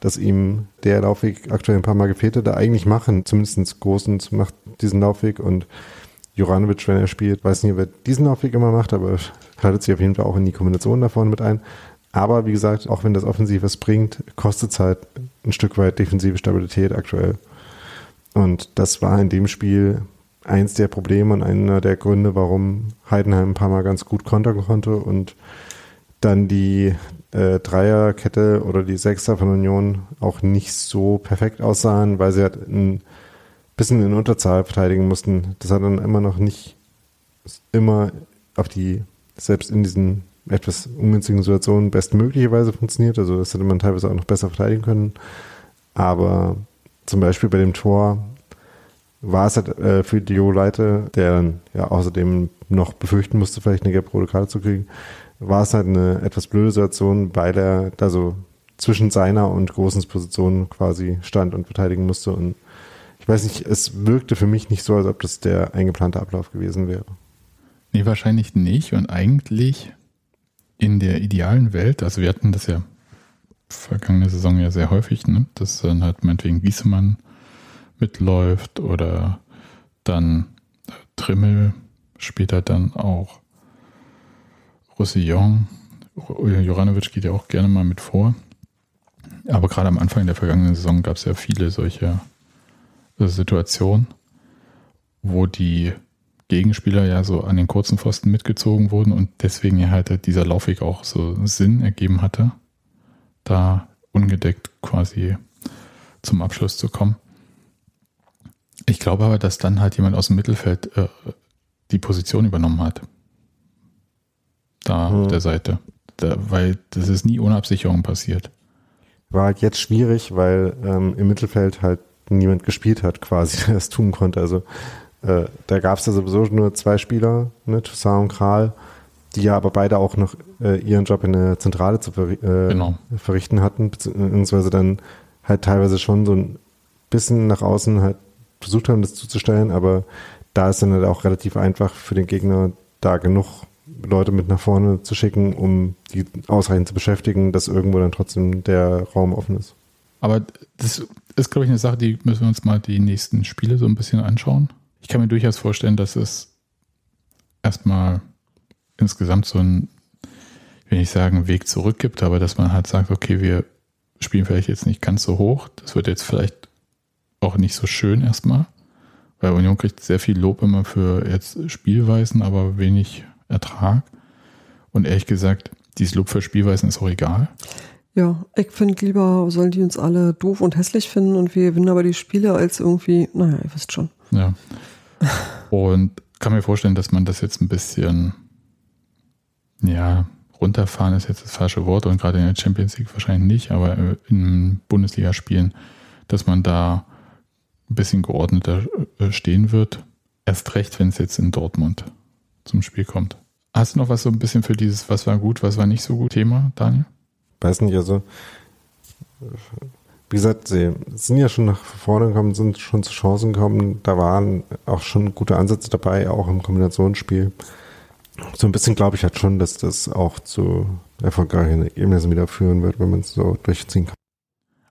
Dass ihm der Laufweg aktuell ein paar Mal gefehlt hat, da eigentlich machen, zumindest Großens macht diesen Laufweg und Juranovic, wenn er spielt, weiß nicht, ob er diesen Laufweg immer macht, aber schaltet sich auf jeden Fall auch in die Kombination da vorne mit ein. Aber wie gesagt, auch wenn das offensiv was bringt, kostet es halt ein Stück weit defensive Stabilität aktuell. Und das war in dem Spiel eins der Probleme und einer der Gründe, warum Heidenheim ein paar Mal ganz gut kontern konnte und dann die äh, Dreierkette oder die Sechser von Union auch nicht so perfekt aussahen, weil sie halt ein bisschen in Unterzahl verteidigen mussten. Das hat dann immer noch nicht immer auf die, selbst in diesen etwas ungünstigen Situationen bestmöglicherweise funktioniert. Also das hätte man teilweise auch noch besser verteidigen können. Aber zum Beispiel bei dem Tor war es halt äh, für Dio Leite, der dann ja außerdem noch befürchten musste, vielleicht eine gelb-rote Karte zu kriegen, war es halt eine etwas blöde Situation, weil er da so zwischen seiner und Großens Position quasi stand und verteidigen musste. Und ich weiß nicht, es wirkte für mich nicht so, als ob das der eingeplante Ablauf gewesen wäre. Nee, wahrscheinlich nicht. Und eigentlich in der idealen Welt, also wir hatten das ja vergangene Saison ja sehr häufig, ne? dass dann halt meinetwegen Giesemann mitläuft oder dann Trimmel, später dann auch Roussillon. Joranovic geht ja auch gerne mal mit vor. Aber gerade am Anfang der vergangenen Saison gab es ja viele solche Situationen, wo die Gegenspieler ja so an den kurzen Pfosten mitgezogen wurden und deswegen ja halt dieser Laufweg auch so Sinn ergeben hatte, da ungedeckt quasi zum Abschluss zu kommen. Ich glaube aber, dass dann halt jemand aus dem Mittelfeld äh, die Position übernommen hat. Da hm. auf der Seite. Da, weil das ist nie ohne Absicherung passiert. War halt jetzt schwierig, weil ähm, im Mittelfeld halt niemand gespielt hat, quasi, der das tun konnte. Also äh, da gab es ja sowieso nur zwei Spieler, ne, Toussaint und Kral, die ja aber beide auch noch äh, ihren Job in der Zentrale zu ver äh, genau. verrichten hatten, beziehungsweise dann halt teilweise schon so ein bisschen nach außen halt versucht haben, das zuzustellen, aber da ist dann halt auch relativ einfach für den Gegner, da genug Leute mit nach vorne zu schicken, um die ausreichend zu beschäftigen, dass irgendwo dann trotzdem der Raum offen ist. Aber das ist, glaube ich, eine Sache, die müssen wir uns mal die nächsten Spiele so ein bisschen anschauen. Ich kann mir durchaus vorstellen, dass es erstmal insgesamt so ein, ich will nicht sagen, Weg zurück gibt, aber dass man halt sagt, okay, wir spielen vielleicht jetzt nicht ganz so hoch. Das wird jetzt vielleicht auch nicht so schön erstmal, weil Union kriegt sehr viel Lob immer für jetzt Spielweisen, aber wenig Ertrag. Und ehrlich gesagt, dieses Lob für Spielweisen ist auch egal. Ja, ich finde lieber, sollen die uns alle doof und hässlich finden und wir gewinnen aber die Spiele als irgendwie, naja, ihr wisst schon. Ja. Und kann mir vorstellen, dass man das jetzt ein bisschen, ja, runterfahren ist jetzt das falsche Wort und gerade in der Champions League wahrscheinlich nicht, aber in Bundesligaspielen, dass man da ein bisschen geordneter äh, stehen wird. Erst recht, wenn es jetzt in Dortmund zum Spiel kommt. Hast du noch was so ein bisschen für dieses, was war gut, was war nicht so gut Thema, Daniel? Weiß nicht, also wie gesagt, sie sind ja schon nach vorne gekommen, sind schon zu Chancen gekommen. Da waren auch schon gute Ansätze dabei, auch im Kombinationsspiel. So ein bisschen glaube ich halt schon, dass das auch zu erfolgreichen Ergebnissen wieder führen wird, wenn man es so durchziehen kann.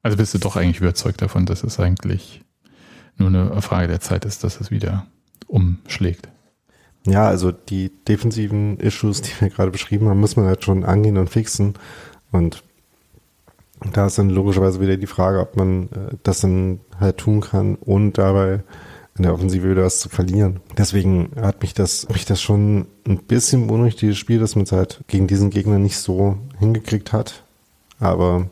Also bist du doch eigentlich überzeugt davon, dass es eigentlich nur eine Frage der Zeit ist, dass es wieder umschlägt? Ja, also die defensiven Issues, die wir gerade beschrieben haben, muss man halt schon angehen und fixen. Und da ist dann logischerweise wieder die Frage, ob man äh, das dann halt tun kann, ohne dabei in der Offensive wieder was zu verlieren. Deswegen hat mich das, mich das schon ein bisschen beunruhigt, dieses Spiel, dass man es halt gegen diesen Gegner nicht so hingekriegt hat. Aber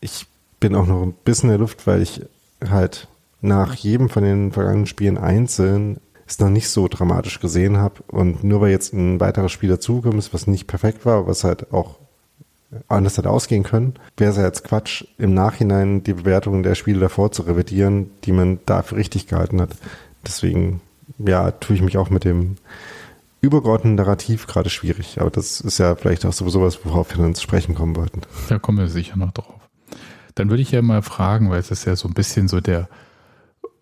ich bin auch noch ein bisschen in der Luft, weil ich halt nach jedem von den vergangenen Spielen einzeln es noch nicht so dramatisch gesehen habe. Und nur weil jetzt ein weiteres Spiel dazugekommen ist, was nicht perfekt war, was halt auch anders hätte ausgehen können, wäre es ja jetzt Quatsch, im Nachhinein die Bewertungen der Spiele davor zu revidieren, die man dafür richtig gehalten hat. Deswegen, ja, tue ich mich auch mit dem übergeordneten Narrativ gerade schwierig. Aber das ist ja vielleicht auch sowieso was, worauf wir dann zu sprechen kommen wollten. Da kommen wir sicher noch drauf. Dann würde ich ja mal fragen, weil es ist ja so ein bisschen so der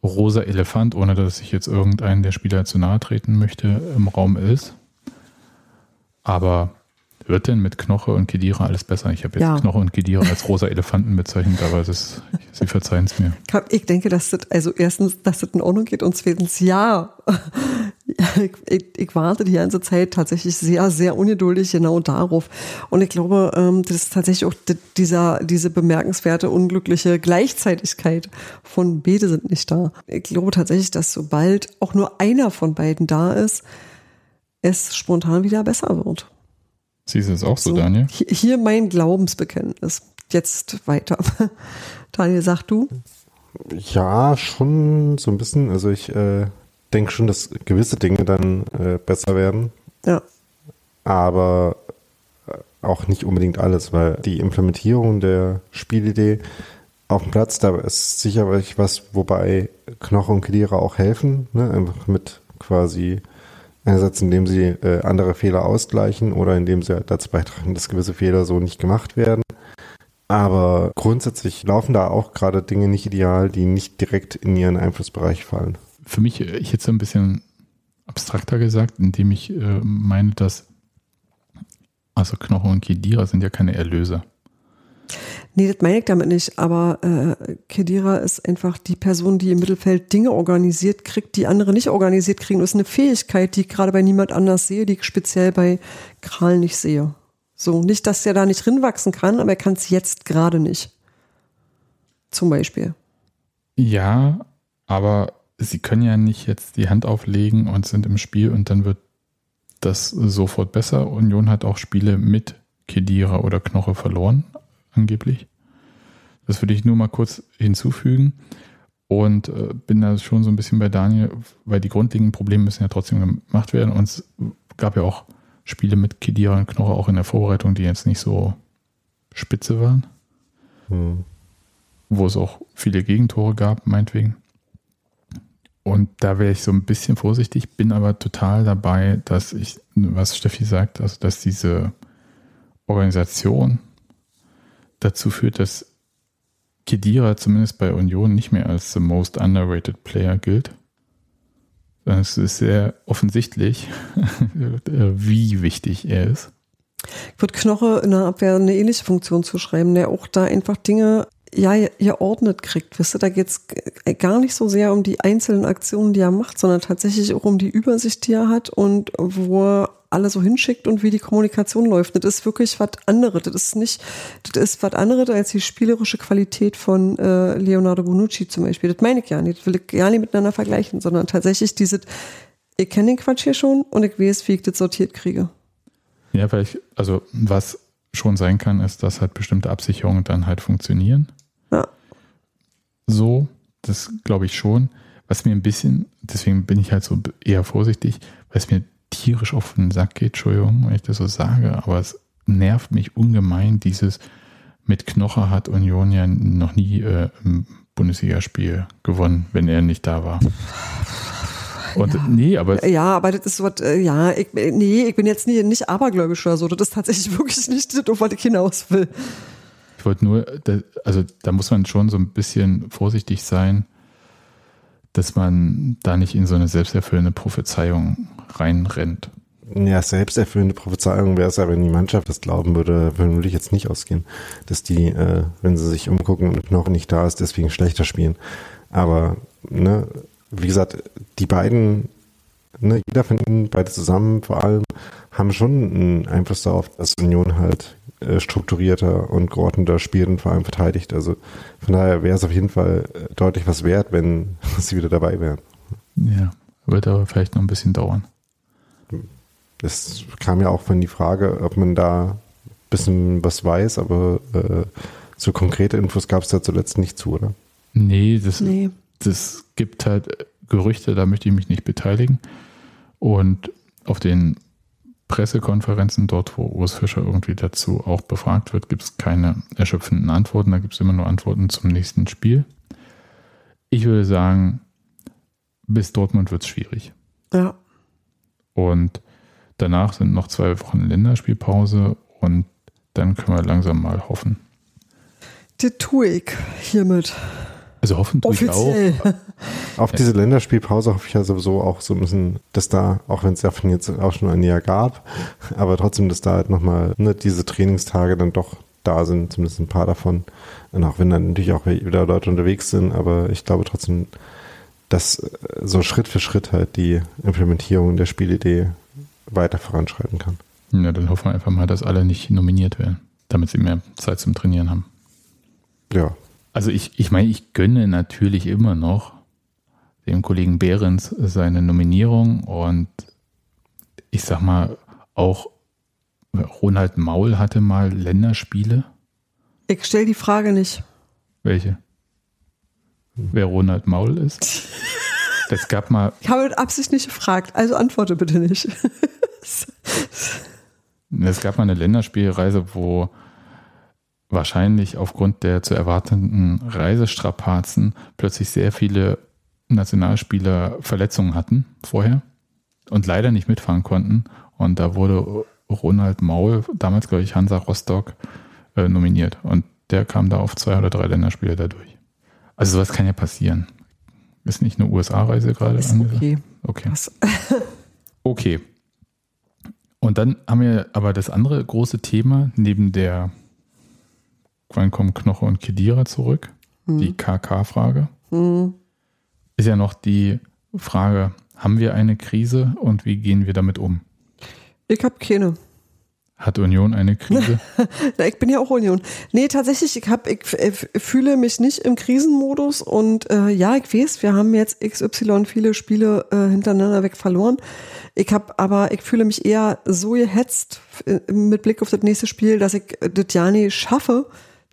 rosa Elefant, ohne dass ich jetzt irgendeinen der Spieler zu nahe treten möchte, im Raum ist. Aber wird denn mit Knoche und Kedira alles besser? Ich habe jetzt ja. Knoche und Kedira als rosa Elefanten bezeichnet, aber das, Sie verzeihen es mir. Ich denke, dass das, also erstens, dass das in Ordnung geht und zweitens, ja. Ich, ich, ich, warte die ganze Zeit tatsächlich sehr, sehr ungeduldig genau darauf. Und ich glaube, ähm, das ist tatsächlich auch dieser, diese bemerkenswerte, unglückliche Gleichzeitigkeit von beide sind nicht da. Ich glaube tatsächlich, dass sobald auch nur einer von beiden da ist, es spontan wieder besser wird. Siehst du es auch so, so, Daniel? Hier mein Glaubensbekenntnis. Jetzt weiter. Daniel, sag du? Ja, schon so ein bisschen. Also ich äh, denke schon, dass gewisse Dinge dann äh, besser werden. Ja. Aber äh, auch nicht unbedingt alles, weil die Implementierung der Spielidee auf dem Platz, da ist sicherlich was, wobei Knoche und Kedira auch helfen, ne? einfach mit quasi Einerseits, indem sie äh, andere Fehler ausgleichen oder indem sie dazu beitragen, dass gewisse Fehler so nicht gemacht werden. Aber grundsätzlich laufen da auch gerade Dinge nicht ideal, die nicht direkt in ihren Einflussbereich fallen. Für mich, äh, ich hätte es ein bisschen abstrakter gesagt, indem ich äh, meine, dass Also Knoche und Kedira sind ja keine Erlöser. Nee, das meine ich damit nicht, aber äh, Kedira ist einfach die Person, die im Mittelfeld Dinge organisiert kriegt, die andere nicht organisiert kriegen. Das ist eine Fähigkeit, die ich gerade bei niemand anders sehe, die ich speziell bei Kral nicht sehe. So, nicht, dass er da nicht rinwachsen kann, aber er kann es jetzt gerade nicht. Zum Beispiel. Ja, aber sie können ja nicht jetzt die Hand auflegen und sind im Spiel und dann wird das sofort besser. Union hat auch Spiele mit Kedira oder Knoche verloren, angeblich. Das würde ich nur mal kurz hinzufügen. Und äh, bin da schon so ein bisschen bei Daniel, weil die grundlegenden Probleme müssen ja trotzdem gemacht werden. Und es gab ja auch Spiele mit Kedira und Knoche auch in der Vorbereitung, die jetzt nicht so spitze waren. Hm. Wo es auch viele Gegentore gab, meinetwegen. Und da wäre ich so ein bisschen vorsichtig, bin aber total dabei, dass ich, was Steffi sagt, also dass diese Organisation dazu führt, dass Kedira zumindest bei Union nicht mehr als the most underrated player gilt. Es ist sehr offensichtlich, wie wichtig er ist. Ich würde Knoche in der Abwehr eine ähnliche Funktion zuschreiben, der auch da einfach Dinge ja, geordnet kriegt. Wisst ihr, da geht es gar nicht so sehr um die einzelnen Aktionen, die er macht, sondern tatsächlich auch um die Übersicht, die er hat und wo er alle so hinschickt und wie die Kommunikation läuft. Das ist wirklich was anderes. Das ist nicht, das ist was anderes als die spielerische Qualität von äh, Leonardo Bonucci zum Beispiel. Das meine ich ja nicht. Das will ich gar nicht miteinander vergleichen, sondern tatsächlich dieses, ich kenne den Quatsch hier schon und ich weiß, wie ich das sortiert kriege. Ja, weil ich, also was schon sein kann, ist, dass halt bestimmte Absicherungen dann halt funktionieren. So, das glaube ich schon. Was mir ein bisschen, deswegen bin ich halt so eher vorsichtig, weil es mir tierisch auf den Sack geht, Entschuldigung, wenn ich das so sage, aber es nervt mich ungemein, dieses mit Knoche hat Union ja noch nie äh, im Bundesligaspiel gewonnen, wenn er nicht da war. Und ja. nee, aber. Ja, aber das ist so was, äh, ja, ich, nee, ich bin jetzt nie, nicht abergläubisch oder so. Das ist tatsächlich wirklich nicht das, was ich hinaus will. Wollte nur, also da muss man schon so ein bisschen vorsichtig sein, dass man da nicht in so eine selbsterfüllende Prophezeiung reinrennt. Ja, selbsterfüllende Prophezeiung wäre es ja, wenn die Mannschaft das glauben würde, würde ich jetzt nicht ausgehen, dass die, äh, wenn sie sich umgucken und noch nicht da ist, deswegen schlechter spielen. Aber, ne, wie gesagt, die beiden, ne, jeder von ihnen, beide zusammen vor allem, haben schon einen Einfluss darauf, dass Union halt äh, strukturierter und geordneter spielt und vor allem verteidigt. Also von daher wäre es auf jeden Fall äh, deutlich was wert, wenn sie wieder dabei wären. Ja, wird aber vielleicht noch ein bisschen dauern. Es kam ja auch von die Frage, ob man da ein bisschen was weiß, aber äh, so konkrete Infos gab es da zuletzt nicht zu, oder? Nee, das, nee. das gibt halt Gerüchte, da möchte ich mich nicht beteiligen. Und auf den Pressekonferenzen, dort wo Urs Fischer irgendwie dazu auch befragt wird, gibt es keine erschöpfenden Antworten. Da gibt es immer nur Antworten zum nächsten Spiel. Ich würde sagen, bis Dortmund wird es schwierig. Ja. Und danach sind noch zwei Wochen Länderspielpause und dann können wir langsam mal hoffen. Das tue ich hiermit. Also hoffen tue ich auch. Auf diese Länderspielpause hoffe ich ja sowieso auch so ein bisschen, dass da, auch wenn es ja von jetzt auch schon ein Jahr gab, aber trotzdem, dass da halt nochmal ne, diese Trainingstage dann doch da sind, zumindest ein paar davon. Und auch wenn dann natürlich auch wieder Leute unterwegs sind, aber ich glaube trotzdem, dass äh, so Schritt für Schritt halt die Implementierung der Spielidee weiter voranschreiten kann. Ja, dann hoffen wir einfach mal, dass alle nicht nominiert werden, damit sie mehr Zeit zum Trainieren haben. Ja. Also ich, ich meine, ich gönne natürlich immer noch dem Kollegen Behrens seine Nominierung und ich sag mal, auch Ronald Maul hatte mal Länderspiele. Ich stelle die Frage nicht. Welche? Wer Ronald Maul ist? Es gab mal. Ich habe mit Absicht nicht gefragt, also antworte bitte nicht. es gab mal eine Länderspielreise, wo wahrscheinlich aufgrund der zu erwartenden Reisestrapazen plötzlich sehr viele Nationalspieler Verletzungen hatten vorher und leider nicht mitfahren konnten. Und da wurde Ronald Maul, damals glaube ich Hansa Rostock, äh, nominiert. Und der kam da auf zwei oder drei Länderspiele dadurch. Also sowas kann ja passieren. Ist nicht eine USA-Reise gerade? Ist okay. Okay. okay. Und dann haben wir aber das andere große Thema neben der, wann kommen Knoche und Kedira zurück? Hm. Die KK-Frage. Hm. Ist ja noch die Frage, haben wir eine Krise und wie gehen wir damit um? Ich habe keine. Hat Union eine Krise? Na, ich bin ja auch Union. Nee, tatsächlich, ich, hab, ich, ich fühle mich nicht im Krisenmodus und äh, ja, ich weiß, wir haben jetzt XY viele Spiele äh, hintereinander weg verloren. Ich habe aber, ich fühle mich eher so gehetzt äh, mit Blick auf das nächste Spiel, dass ich das ja nicht schaffe,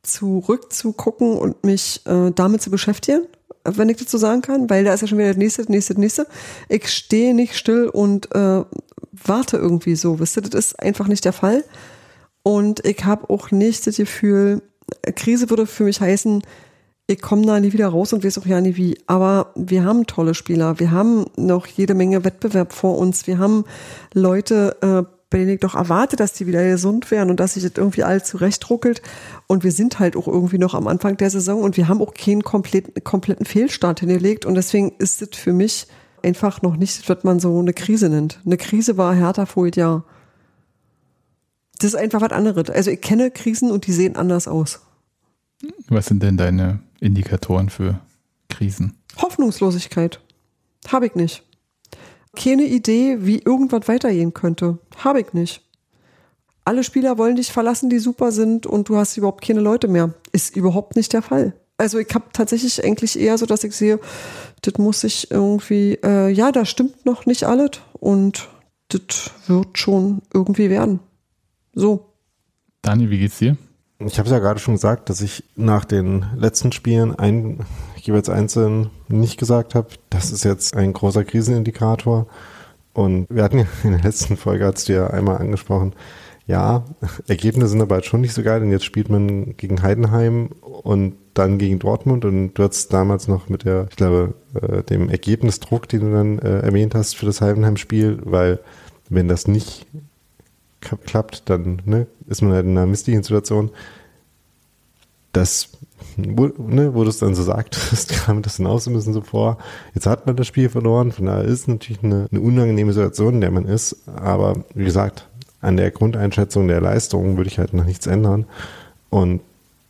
zurückzugucken und mich äh, damit zu beschäftigen, wenn ich so sagen kann, weil da ist ja schon wieder das nächste, das nächste, das nächste. Ich stehe nicht still und äh, warte irgendwie so, wisst ihr, das ist einfach nicht der Fall. Und ich habe auch nicht das Gefühl, Krise würde für mich heißen, ich komme da nie wieder raus und weiß auch ja nie wie. Aber wir haben tolle Spieler, wir haben noch jede Menge Wettbewerb vor uns, wir haben Leute, äh, ich doch erwarte, dass die wieder gesund werden und dass sich das irgendwie alles zurechtruckelt. Und wir sind halt auch irgendwie noch am Anfang der Saison und wir haben auch keinen kompletten, kompletten Fehlstart hingelegt. Und deswegen ist es für mich einfach noch nicht, was man so eine Krise nennt. Eine Krise war härter vor Jahr. Das ist einfach was anderes. Also ich kenne Krisen und die sehen anders aus. Was sind denn deine Indikatoren für Krisen? Hoffnungslosigkeit. Habe ich nicht. Keine Idee, wie irgendwas weitergehen könnte. Habe ich nicht. Alle Spieler wollen dich verlassen, die super sind und du hast überhaupt keine Leute mehr. Ist überhaupt nicht der Fall. Also ich habe tatsächlich eigentlich eher so, dass ich sehe, das muss ich irgendwie, äh, ja, da stimmt noch nicht alles und das wird schon irgendwie werden. So. Daniel, wie geht's dir? Ich habe es ja gerade schon gesagt, dass ich nach den letzten Spielen ein, jeweils einzeln nicht gesagt habe, das ist jetzt ein großer Krisenindikator. Und wir hatten ja in der letzten Folge, hast du ja einmal angesprochen, ja, Ergebnisse sind aber schon nicht so geil, denn jetzt spielt man gegen Heidenheim und dann gegen Dortmund und du hast damals noch mit der, ich glaube, äh, dem Ergebnisdruck, den du dann äh, erwähnt hast für das Heidenheim-Spiel, weil wenn das nicht klappt, dann ne, ist man halt in einer misslichen Situation. Das, wo, ne, wo du es dann so sagtest, kam das dann auch so ein bisschen so vor. Jetzt hat man das Spiel verloren, von daher ist es natürlich eine, eine unangenehme Situation, in der man ist. Aber wie gesagt, an der Grundeinschätzung der Leistung würde ich halt noch nichts ändern. Und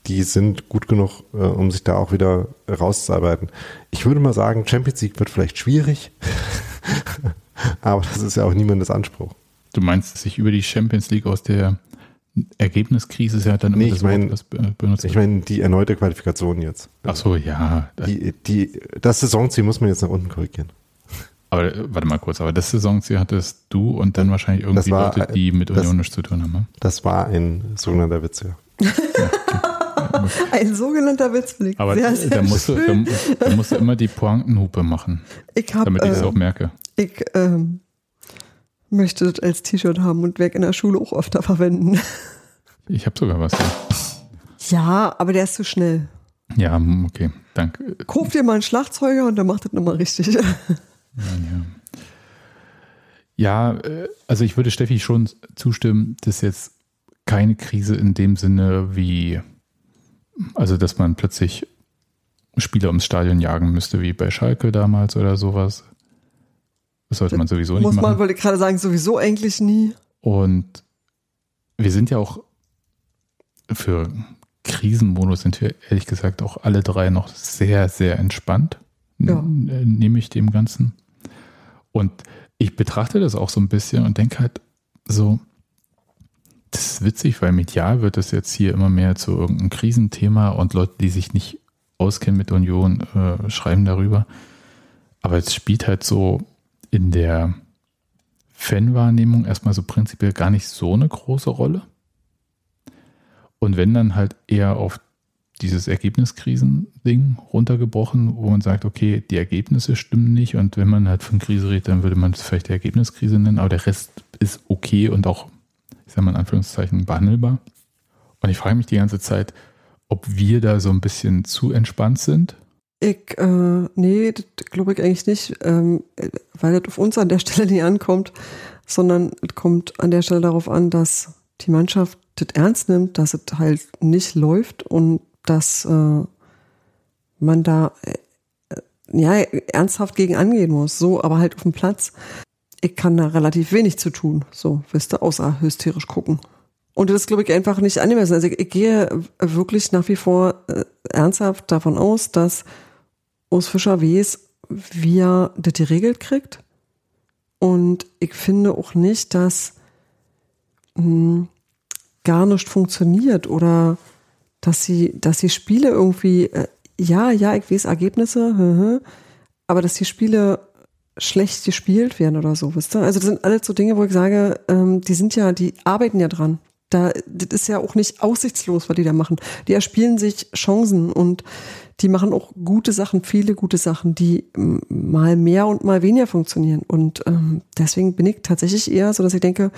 die sind gut genug, äh, um sich da auch wieder rauszuarbeiten. Ich würde mal sagen, Champions League wird vielleicht schwierig, aber das ist ja auch niemandes Anspruch. Du meinst, sich über die Champions League aus der Ergebniskrise ist ja dann Nee, immer ich das Wort, mein- das be- benutzt Ich meine, die erneute Qualifikation jetzt. Ach so, ja. Die, die, das Saisonziel muss man jetzt nach unten korrigieren. Aber äh, warte mal kurz, aber das Saisonziel hattest du und dann wahrscheinlich irgendwie war, Leute, die mit das- Union nichts zu tun haben. Ne? Das war ein sogenannter Witz, ja. Ein sogenannter Witzblick. Aber sehr, sehr da, musst du, da, da musst du immer die Pointenhupe machen, ich hab, damit ich es äh, auch merke. Ich ähm, möchte das als T-Shirt haben und werde in der Schule auch öfter verwenden. Ich habe sogar was. Hier. Ja, aber der ist zu schnell. Ja, okay, danke. Kauf dir mal einen Schlagzeuger und der macht das nochmal richtig. Ja, äh, also ich würde Steffi schon zustimmen, dass jetzt keine Krise in dem Sinne wie, also dass man plötzlich Spieler ums Stadion jagen müsste, wie bei Schalke damals oder sowas. Das sollte man sowieso nicht Muss machen. man, wollte gerade sagen, sowieso eigentlich nie. Und wir sind ja auch für Krisenmodus sind wir ehrlich gesagt auch alle drei noch sehr, sehr entspannt. Ja. äh, Nehme ich dem Ganzen. Und ich betrachte das auch so ein bisschen und denke halt so, das ist witzig, weil medial wird das jetzt hier immer mehr zu irgendeinem Krisenthema und Leute, die sich nicht auskennen mit Union, äh, schreiben darüber. Aber es spielt halt so in der Fanwahrnehmung erstmal so prinzipiell gar nicht so eine große Rolle. Und wenn dann halt eher auf dieses Ergebniskrisen-Ding runtergebrochen, wo man sagt, okay, die Ergebnisse stimmen nicht und wenn man halt von Krise redet, dann würde man es vielleicht die Ergebniskrise nennen, aber der Rest ist okay und auch, ich sag mal in Anführungszeichen, behandelbar. Und ich frage mich die ganze Zeit, ob wir da so ein bisschen zu entspannt sind. Ich, äh, nee, das glaube ich eigentlich nicht, ähm, äh, weil das auf uns an der Stelle nicht ankommt, sondern es kommt an der Stelle darauf an, dass die Mannschaft das ernst nimmt, dass es halt nicht läuft und dass äh, man da äh, ja ernsthaft gegen angehen muss. So, aber halt auf dem Platz. ich kann da relativ wenig zu tun, so, weißt du, außer hysterisch gucken. Und das ist, glaube ich, einfach nicht angemessen. Also ich, ich gehe wirklich nach wie vor äh, ernsthaft davon aus, dass Urs Fischer weiß, wie er das geregelt kriegt. Und ich finde auch nicht, dass mh, hm, gar nicht funktioniert oder dass sie, dass die Spiele irgendwie, äh, ja, ja, ich weiß Ergebnisse, aber dass die Spiele schlecht gespielt werden oder so, wisst ihr? Also das sind alles so Dinge, wo ich sage, ähm, die sind ja, die arbeiten ja dran. Da, das ist ja auch nicht aussichtslos, was die da machen. Die erspielen sich Chancen und die machen auch gute Sachen, viele gute Sachen, die mal mehr und mal weniger funktionieren. Und ähm, deswegen bin ich tatsächlich eher so, dass ich denke,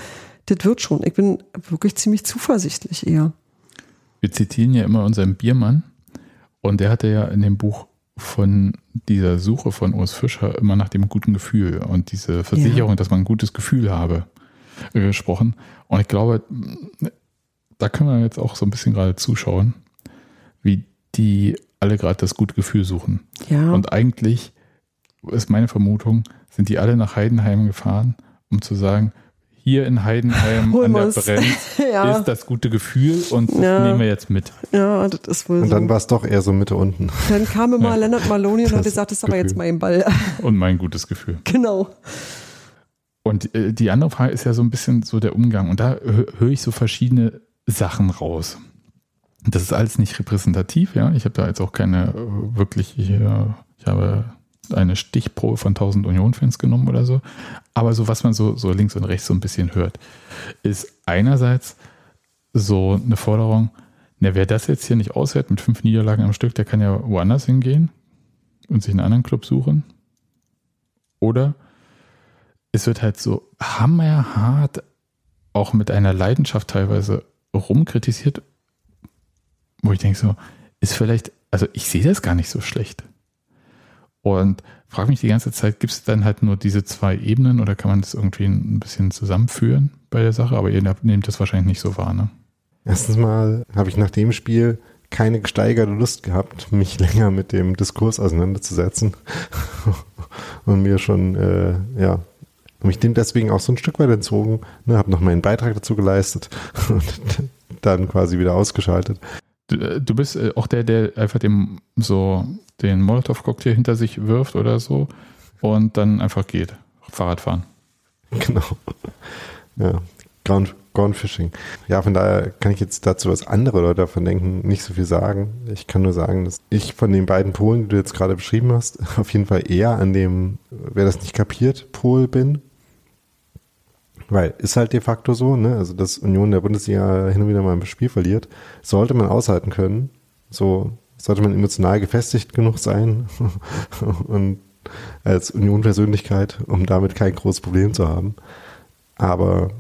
das wird schon. Ich bin wirklich ziemlich zuversichtlich eher. Wir zitieren ja immer unseren Biermann und der hatte ja in dem Buch von dieser Suche von Urs Fischer immer nach dem guten Gefühl und diese Versicherung, ja. dass man ein gutes Gefühl habe, gesprochen. Und ich glaube, da können wir jetzt auch so ein bisschen gerade zuschauen, wie die alle gerade das gute Gefühl suchen. Ja. Und eigentlich ist meine Vermutung, sind die alle nach Heidenheim gefahren, um zu sagen, hier in Heidenheim an der Brenz ja. ist das gute Gefühl und das ja. nehmen wir jetzt mit. Ja, das ist wohl Und dann so. war es doch eher so Mitte unten. Dann kam immer ja. Leonard Maloney und hat gesagt, das ist aber jetzt mein Ball. Und mein gutes Gefühl. Genau. Und äh, die andere Frage ist ja so ein bisschen so der Umgang. Und da höre ich so verschiedene Sachen raus. Das ist alles nicht repräsentativ, ja. Ich habe da jetzt auch keine äh, wirklich, ich, ich habe eine Stichprobe von 1000 Union-Fans genommen oder so. Aber so, was man so, so links und rechts so ein bisschen hört, ist einerseits so eine Forderung, na, wer das jetzt hier nicht aushält mit fünf Niederlagen am Stück, der kann ja woanders hingehen und sich einen anderen Club suchen. Oder es wird halt so hammerhart, auch mit einer Leidenschaft teilweise rumkritisiert, wo ich denke so, ist vielleicht, also ich sehe das gar nicht so schlecht. Und frage mich die ganze Zeit, gibt es dann halt nur diese zwei Ebenen oder kann man das irgendwie ein bisschen zusammenführen bei der Sache? Aber ihr nehmt das wahrscheinlich nicht so wahr, ne? Erstens mal habe ich nach dem Spiel keine gesteigerte Lust gehabt, mich länger mit dem Diskurs auseinanderzusetzen und mir schon, äh, ja, mich dem deswegen auch so ein Stück weit entzogen, ne, habe noch meinen Beitrag dazu geleistet und dann quasi wieder ausgeschaltet. Du, äh, du bist äh, auch der, der einfach dem so den Molotow-Cocktail hinter sich wirft oder so und dann einfach geht. Fahrrad fahren. Genau. Ja, gone Fishing. Ja, von daher kann ich jetzt dazu, was andere Leute davon denken, nicht so viel sagen. Ich kann nur sagen, dass ich von den beiden Polen, die du jetzt gerade beschrieben hast, auf jeden Fall eher an dem, wer das nicht kapiert, Pol bin. Weil ist halt de facto so, ne? Also dass Union der Bundesliga hin und wieder mal ein Spiel verliert, sollte man aushalten können. So sollte man emotional gefestigt genug sein und als Union-Persönlichkeit, um damit kein großes Problem zu haben. Aber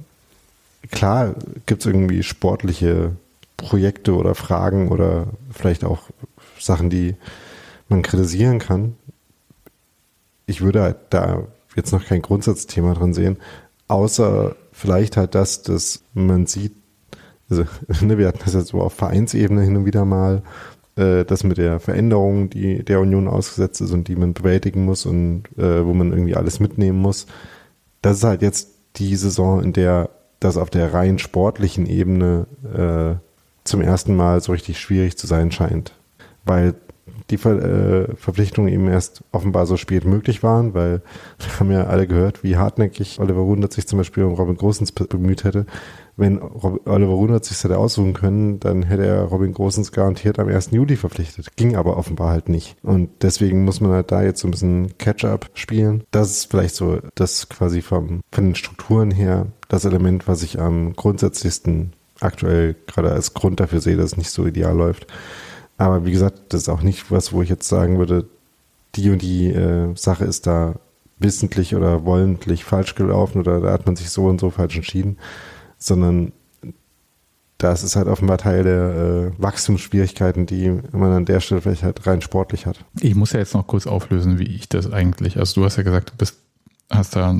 klar gibt es irgendwie sportliche Projekte oder Fragen oder vielleicht auch Sachen, die man kritisieren kann. Ich würde halt da jetzt noch kein Grundsatzthema drin sehen, außer vielleicht halt das, dass man sieht, also ne, wir hatten das jetzt so auf Vereinsebene hin und wieder mal, äh, das mit der Veränderung, die der Union ausgesetzt ist und die man bewältigen muss und äh, wo man irgendwie alles mitnehmen muss. Das ist halt jetzt die Saison, in der das auf der rein sportlichen Ebene äh, zum ersten Mal so richtig schwierig zu sein scheint. Weil die Ver äh, Verpflichtungen eben erst offenbar so spät möglich waren, weil wir haben ja alle gehört, wie hartnäckig Oliver Rundert sich zum Beispiel um Robin Großens bemüht hätte. Wenn Oliver Rundert sich hätte aussuchen können, dann hätte er Robin Großens garantiert am 1. Juli verpflichtet. Ging aber offenbar halt nicht. Und deswegen muss man halt da jetzt so ein bisschen Catch-up spielen. Das ist vielleicht so das quasi vom, von den Strukturen her das Element, was ich am grundsätzlichsten aktuell gerade als Grund dafür sehe, dass es nicht so ideal läuft. Aber wie gesagt, das ist auch nicht was, wo ich jetzt sagen würde, die und die äh, Sache ist da wissentlich oder wollentlich falsch gelaufen oder da hat man sich so und so falsch entschieden, sondern das ist halt offenbar Teil der äh, Wachstumsschwierigkeiten, die man an der Stelle vielleicht halt rein sportlich hat. Ich muss ja jetzt noch kurz auflösen, wie ich das eigentlich, also du hast ja gesagt, du bist, hast da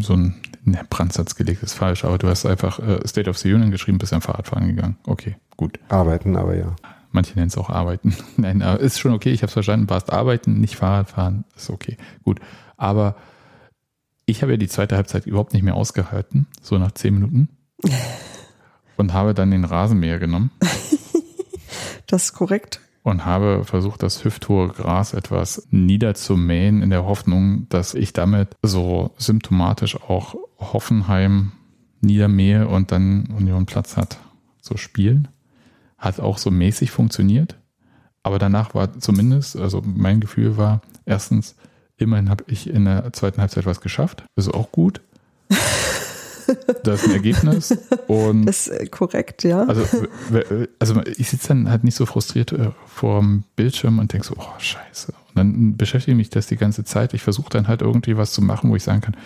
so ein ne, Brandsatz gelegt, ist falsch, aber du hast einfach äh, State of the Union geschrieben, bist am Fahrradfahren gegangen. Okay, gut. Arbeiten, aber ja. Manche nennen es auch Arbeiten. Nein, ist schon okay, ich habe es verstanden. Passt Arbeiten, nicht Fahrrad fahren, ist okay. Gut. Aber Ich habe ja die zweite Halbzeit überhaupt nicht mehr ausgehalten, so nach zehn Minuten. und habe dann den Rasenmäher genommen. Das ist korrekt. Und habe versucht, das hüfthohe Gras etwas niederzumähen, in der Hoffnung, dass ich damit so symptomatisch auch Hoffenheim niedermähe und dann Union Platz hat. So spielen. Hat auch so mäßig funktioniert. Aber danach war zumindest, also mein Gefühl war, erstens, immerhin habe ich in der zweiten Halbzeit was geschafft. Das ist auch gut. Das ist ein Ergebnis. Und Das ist äh, korrekt, ja. also, also ich sitze dann halt nicht so frustriert äh, vor dem Bildschirm und denke so, oh scheiße. Und dann beschäftige mich das die ganze Zeit. Ich versuche dann halt irgendwie was zu machen, wo ich sagen kann,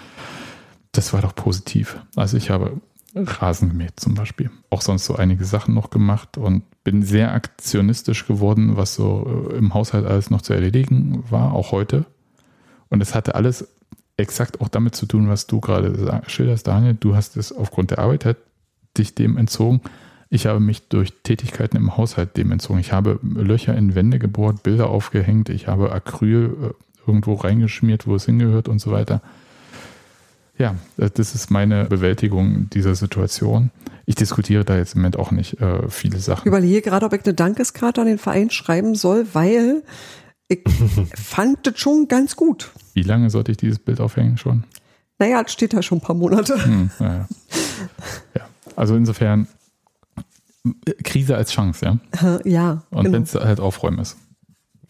das war doch positiv. Also ich habe Rasen gemäht zum Beispiel. Auch sonst so einige Sachen noch gemacht und bin sehr aktionistisch geworden, was so äh, im Haushalt alles noch zu erledigen war, auch heute. Und es hatte alles exakt auch damit zu tun, was du gerade schilderst, Daniel. Du hast es aufgrund der Arbeit halt dich dem entzogen. Ich habe mich durch Tätigkeiten im Haushalt dem entzogen. Ich habe Löcher in Wände gebohrt, Bilder aufgehängt, ich habe Acryl äh, irgendwo reingeschmiert, wo es hingehört und so weiter. Ja, äh, das ist meine Bewältigung dieser Situation. Ich diskutiere da jetzt im Moment auch nicht äh, viele Ich Sachen. überlege gerade, ob ich eine Dankeskarte an den Verein schreiben soll, weil ich fand das schon ganz gut. Wie lange sollte ich dieses Bild aufhängen schon? Naja, das steht da schon ein paar Monate. Hm, ja, ja. also insofern Krise als Chance, ja. Ja, Und genau. wenn es halt Aufräumen ist.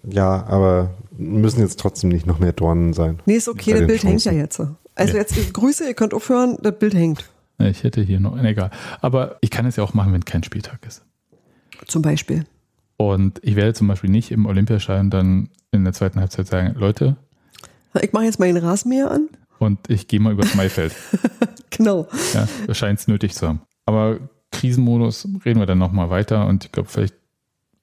Ja, aber müssen jetzt trotzdem nicht noch mehr Dornen sein. Nee, ist okay, das Bild hängt ja Chancen. jetzt. Also Ja. jetzt Grüße, ihr könnt aufhören, das Bild hängt. Ich hätte hier noch, egal. Aber ich kann es ja auch machen, wenn kein Spieltag ist. Zum Beispiel. Und ich werde zum Beispiel nicht im Olympiastadion dann in der zweiten Halbzeit sagen, Leute, Ich mache jetzt mal den Rasenmäher an. und ich gehe mal übers Maifeld. Genau. Ja, das scheint es nötig zu haben. Aber Krisenmodus reden wir dann nochmal weiter und ich glaube, vielleicht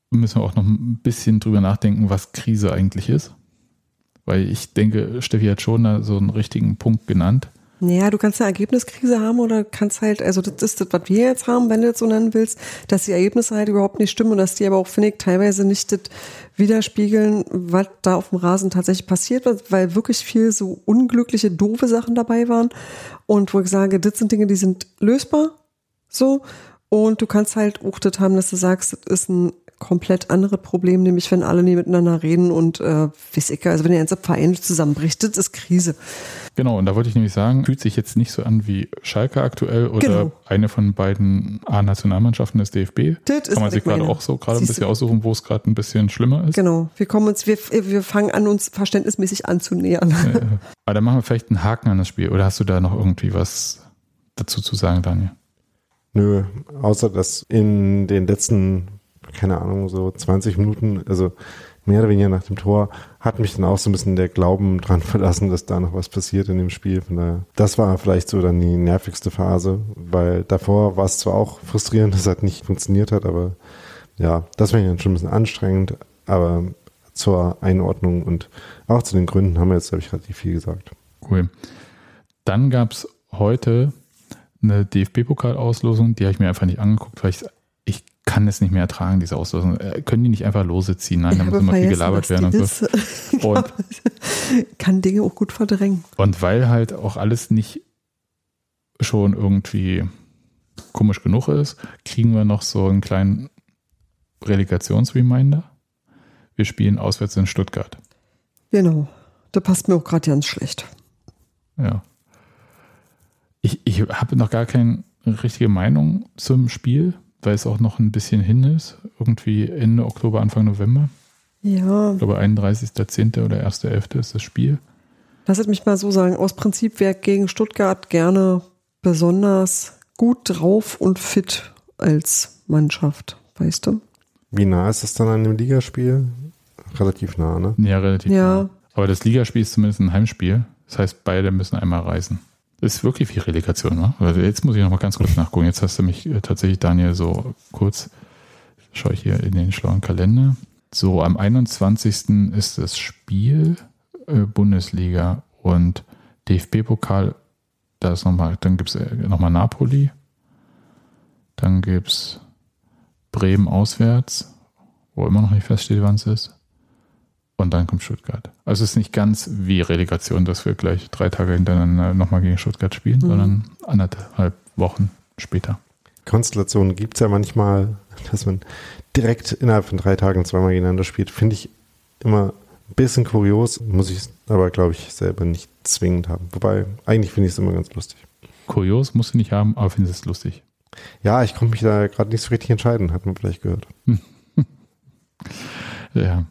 müssen wir auch noch ein bisschen drüber nachdenken, was Krise eigentlich ist. Weil ich denke, Steffi hat schon so einen richtigen Punkt genannt. Naja, du kannst eine Ergebniskrise haben oder kannst halt, also das ist das, was wir jetzt haben, wenn du das so nennen willst, dass die Ergebnisse halt überhaupt nicht stimmen und dass die aber auch, finde ich, teilweise nicht das widerspiegeln, was da auf dem Rasen tatsächlich passiert wird, weil wirklich viel so unglückliche, doofe Sachen dabei waren und wo ich sage, das sind Dinge, die sind lösbar, so und du kannst halt auch das haben, dass du sagst, das ist ein komplett anderes Problem, nämlich wenn alle nie miteinander reden und äh, ich, also wenn der ganze Verein zusammenbricht, das ist Krise. Genau, und da wollte ich nämlich sagen, fühlt sich jetzt nicht so an wie Schalke aktuell oder Genau. eine von beiden A-Nationalmannschaften des DFB. Das ist, Kann man sich ich gerade auch so gerade ein bisschen aussuchen, wo es gerade ein bisschen schlimmer ist. Genau, wir kommen uns, wir, wir fangen an, uns verständnismäßig anzunähern. Äh, Aber dann machen wir vielleicht einen Haken an das Spiel. Oder hast du da noch irgendwie was dazu zu sagen, Daniel? Nö, außer dass in den letzten, keine Ahnung, so 20 Minuten, also mehr oder weniger nach dem Tor, hat mich dann auch so ein bisschen der Glauben dran verlassen, dass da noch was passiert in dem Spiel. Von daher, das war vielleicht so dann die nervigste Phase, weil davor war es zwar auch frustrierend, dass es halt nicht funktioniert hat, aber ja, das war dann schon ein bisschen anstrengend, aber zur Einordnung und auch zu den Gründen haben wir jetzt, glaube ich, relativ viel gesagt. Cool. Dann gab es heute eine DFB-Pokalauslosung, die habe ich mir einfach nicht angeguckt, weil ich, ich kann es nicht mehr ertragen, diese Auslosung. Äh, können die nicht einfach lose ziehen? Nein, da muss immer viel gelabert werden und so. so. Und, Kann Dinge auch gut verdrängen. und weil halt auch alles nicht schon irgendwie komisch genug ist, kriegen wir noch so einen kleinen Relegationsreminder. Wir spielen auswärts in Stuttgart. Genau. Da passt mir auch gerade ganz schlecht. Ja. Ich, ich habe noch gar keine richtige Meinung zum Spiel, weil es auch noch ein bisschen hin ist. Irgendwie Ende Oktober, Anfang November. Ja, Ich glaube, 31.10. oder 1.11. ist das Spiel. lasst mich mal so sagen. Aus Prinzip wäre gegen Stuttgart gerne besonders gut drauf und fit als Mannschaft, weißt du? Wie nah ist es dann an dem Ligaspiel? Relativ nah, ne? Ja, relativ. Ja. nah. Aber das Ligaspiel ist zumindest ein Heimspiel. Das heißt, beide müssen einmal reisen. Ist wirklich wie Relegation, ne? Also jetzt muss ich noch mal ganz kurz nachgucken. Jetzt hast du mich äh, tatsächlich, Daniel, so kurz, schaue ich hier in den schlauen Kalender. So, am 21. ist das Spiel äh, Bundesliga und DFB-Pokal. Da ist noch mal, dann gibt es nochmal Napoli. Dann gibt es Bremen auswärts, wo immer noch nicht feststeht, wann es ist. Und dann kommt Stuttgart. Also es ist nicht ganz wie Relegation, dass wir gleich drei Tage hintereinander nochmal gegen Stuttgart spielen, Mhm. sondern anderthalb Wochen später. Konstellationen gibt es ja manchmal, dass man direkt innerhalb von drei Tagen zweimal gegeneinander spielt. Finde ich immer ein bisschen kurios, muss ich aber, glaube ich, selber nicht zwingend haben. Wobei, eigentlich finde ich es immer ganz lustig. Kurios musst du nicht haben, aber findest es lustig. Ja, ich konnte mich da gerade nicht so richtig entscheiden, hat man vielleicht gehört. Ja.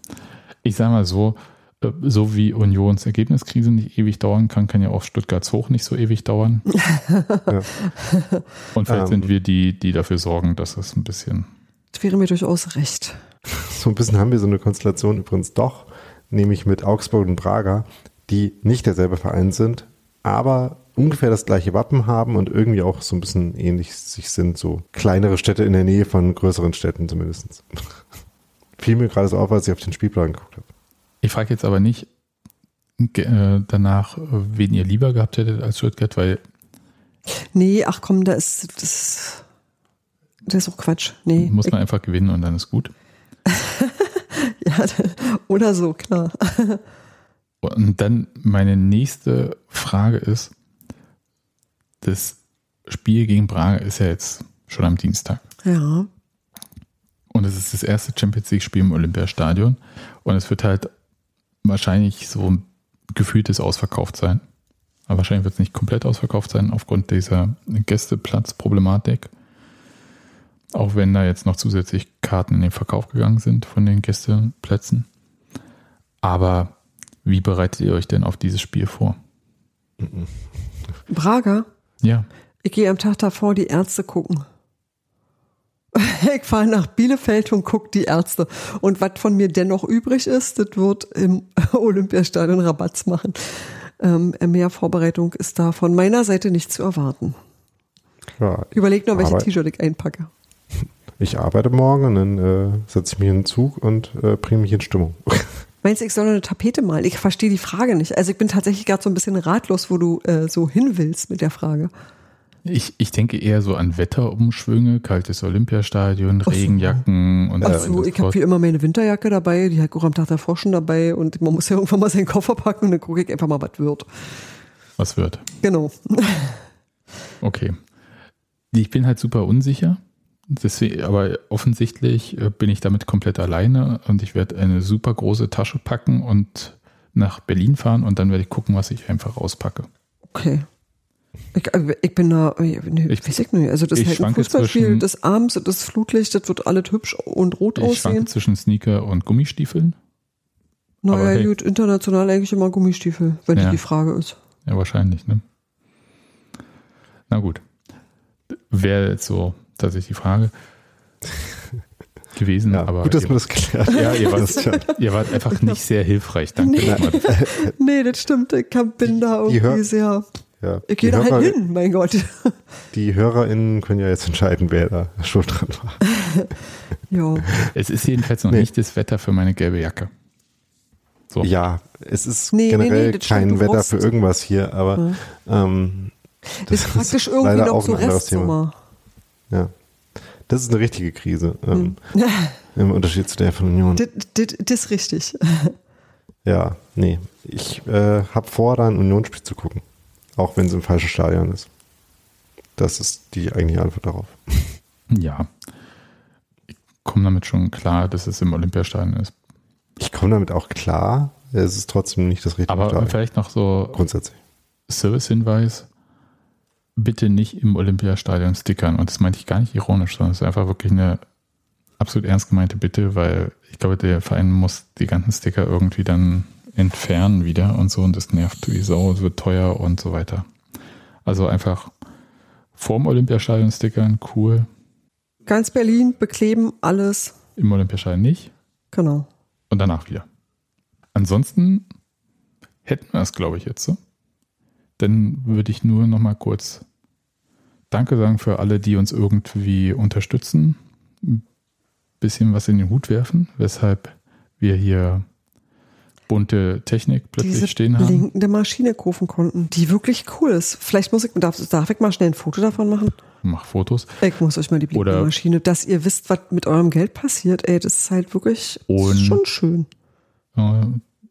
Ich sage mal so, äh, so wie Unions Ergebniskrise nicht ewig dauern kann, kann ja auch Stuttgarts Hoch nicht so ewig dauern. Und vielleicht Ähm. sind wir die, die dafür sorgen, dass es ein bisschen. Das wäre mir durchaus recht. So ein bisschen haben wir so eine Konstellation übrigens doch, nämlich mit Augsburg und Braga, die nicht derselbe Verein sind, aber ungefähr das gleiche Wappen haben und irgendwie auch so ein bisschen ähnlich sich sind, so kleinere Städte in der Nähe von größeren Städten zumindest. Fiel mir gerade so auf, als ich auf den Spielplan geguckt habe. Ich frage jetzt aber nicht äh, danach, wen ihr lieber gehabt hättet als Stuttgart, weil Nee, ach komm, da ist das, das ist auch Quatsch. Nee. muss man einfach gewinnen und dann ist gut. ja, oder so, klar. Und dann meine nächste Frage ist, das Spiel gegen Braga ist ja jetzt schon am Dienstag. Ja. Es ist das erste Champions League-Spiel im Olympiastadion. Und es wird halt wahrscheinlich so ein gefühltes ausverkauft sein. Aber wahrscheinlich wird es nicht komplett ausverkauft sein aufgrund dieser Gästeplatzproblematik. Auch wenn da jetzt noch zusätzlich Karten in den Verkauf gegangen sind von den Gästeplätzen. Aber wie bereitet ihr euch denn auf dieses Spiel vor? Braga. Ja, Ich gehe am Tag davor die Ärzte gucken. Ich fahre nach Bielefeld und gucke die Ärzte. Und was von mir dennoch übrig ist, das wird im Olympiastadion Rabatz machen. Ähm, mehr Vorbereitung ist da von meiner Seite nicht zu erwarten. Ja, Überleg noch, welche T-Shirt ich einpacke. ich arbeite morgen und dann äh, setze ich mich in den Zug und äh, bringe mich in Stimmung. Meinst du, ich soll eine Tapete malen? Ich verstehe die Frage nicht. Also ich bin tatsächlich gerade so ein bisschen ratlos, wo du äh, so hin willst mit der Frage. Ich, ich denke eher so an Wetterumschwünge, kaltes Olympiastadion, so. Regenjacken und Ach so, ich habe wie immer meine Winterjacke dabei, die ich auch am Tag davor schon dabei und man muss ja irgendwann mal seinen Koffer packen und dann gucke ich einfach mal, was wird. was wird. Genau. Okay. Ich bin halt super unsicher. Deswegen, aber offensichtlich äh, bin ich damit komplett alleine und ich werde eine super große Tasche packen und nach Berlin fahren und dann werde ich gucken, was ich einfach auspacke. Okay. Ich, äh, ich bin da, äh, nee, Ich- weiß ich nicht. Also das ich ist halt ein schwanke Fußballspiel, das abends, das Flutlicht, das wird alles hübsch und rot Ich schwanke aussehen. zwischen Sneaker und Gummistiefeln. Naja, hey. gut, international eigentlich immer Gummistiefel, wenn Ja. die die Frage ist. Ja, wahrscheinlich, ne? Na gut. Wäre jetzt so tatsächlich die Frage gewesen, Ja, aber gut, dass wir das geklärt haben. ja, ihr, wart, ihr wart einfach nicht sehr hilfreich. Danke. Nee. Nee, das stimmt. Ich bin da irgendwie hör- sehr. Ja. Ich gehe da Hörer, halt hin, mein Gott. die HörerInnen können ja jetzt entscheiden, wer da schuld dran war. Ja. Es ist jedenfalls noch Nee. nicht das Wetter für meine gelbe Jacke. So. Ja, es ist Nee, generell nee, kein Wetter für irgendwas hier, aber ähm, Das ist praktisch irgendwie leider noch auch so ein anderes Thema. Restsommer. Ja. Das ist eine richtige Krise. Ähm, Hm. Im Unterschied zu der von Union. Das ist richtig. Ja, nee. Ich äh, habe vor, da ein Unionsspiel zu gucken. Auch wenn es im falschen Stadion ist. Das ist die eigentliche Antwort darauf. Ja. Ich komme damit schon klar, dass es im Olympiastadion ist. Ich komme damit auch klar. Es ist trotzdem nicht das richtige Aber Stadion. vielleicht noch so Grundsätzlich. Service-Hinweis. Bitte nicht im Olympiastadion stickern. Und das meinte ich gar nicht ironisch, sondern es ist einfach wirklich eine absolut ernst gemeinte Bitte, weil ich glaube, der Verein muss die ganzen Sticker irgendwie dann entfernen wieder und so und das nervt wie Sau, es wird teuer und so weiter. Also einfach vorm Olympiastadion stickern, cool. Ganz Berlin bekleben, alles. Im Olympiastadion nicht Genau. und danach wieder. Ansonsten hätten wir es, glaube ich, jetzt so. Dann würde ich nur noch mal kurz Danke sagen für alle, die uns irgendwie unterstützen, ein bisschen was in den Hut werfen, weshalb wir hier bunte Technik plötzlich Diese stehen haben. blinkende Maschine kaufen konnten, die wirklich cool ist. Vielleicht muss ich, darf, darf ich mal schnell ein Foto davon machen? Mach Fotos. Ich muss euch mal die blinkende Oder- Maschine, dass ihr wisst, was mit eurem Geld passiert. Ey, das ist halt wirklich ist schon schön. Äh,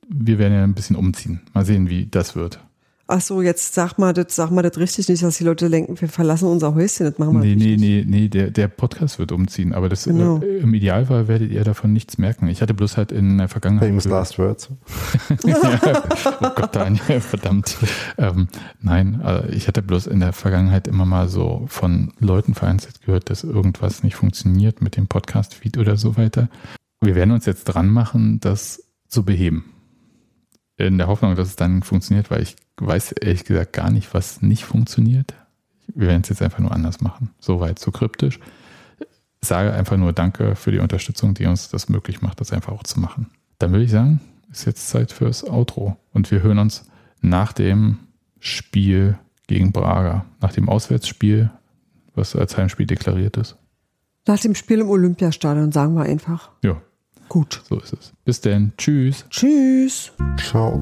wir werden ja ein bisschen umziehen. Mal sehen, wie das wird. Ach so, jetzt sag mal das, sag mal das richtig nicht, dass die Leute denken, wir verlassen unser Häuschen, das machen wir Nee, nee, richtig. nee, nee, der, der Podcast wird umziehen, aber das Genau. äh, im Idealfall werdet ihr davon nichts merken. Ich hatte bloß halt in der Vergangenheit. Famous Last Words. ja, oh Gott, Daniel, verdammt. Ähm, nein, äh, ich hatte bloß in der Vergangenheit immer mal so von Leuten vereinzelt gehört, dass irgendwas nicht funktioniert mit dem Podcast-Feed oder so weiter. Wir werden uns jetzt dran machen, das zu beheben. In der Hoffnung, dass es dann funktioniert, weil ich weiß ehrlich gesagt gar nicht, was nicht funktioniert. Wir werden es jetzt einfach nur anders machen. Soweit, so kryptisch. Ich sage einfach nur Danke für die Unterstützung, die uns das möglich macht, das einfach auch zu machen. Dann würde ich sagen, ist jetzt Zeit fürs Outro. Und wir hören uns nach dem Spiel gegen Braga, nach dem Auswärtsspiel, was als Heimspiel deklariert ist. Nach dem Spiel im Olympiastadion sagen wir einfach. Ja, Gut. So ist es. Bis denn. Tschüss. Tschüss. Ciao.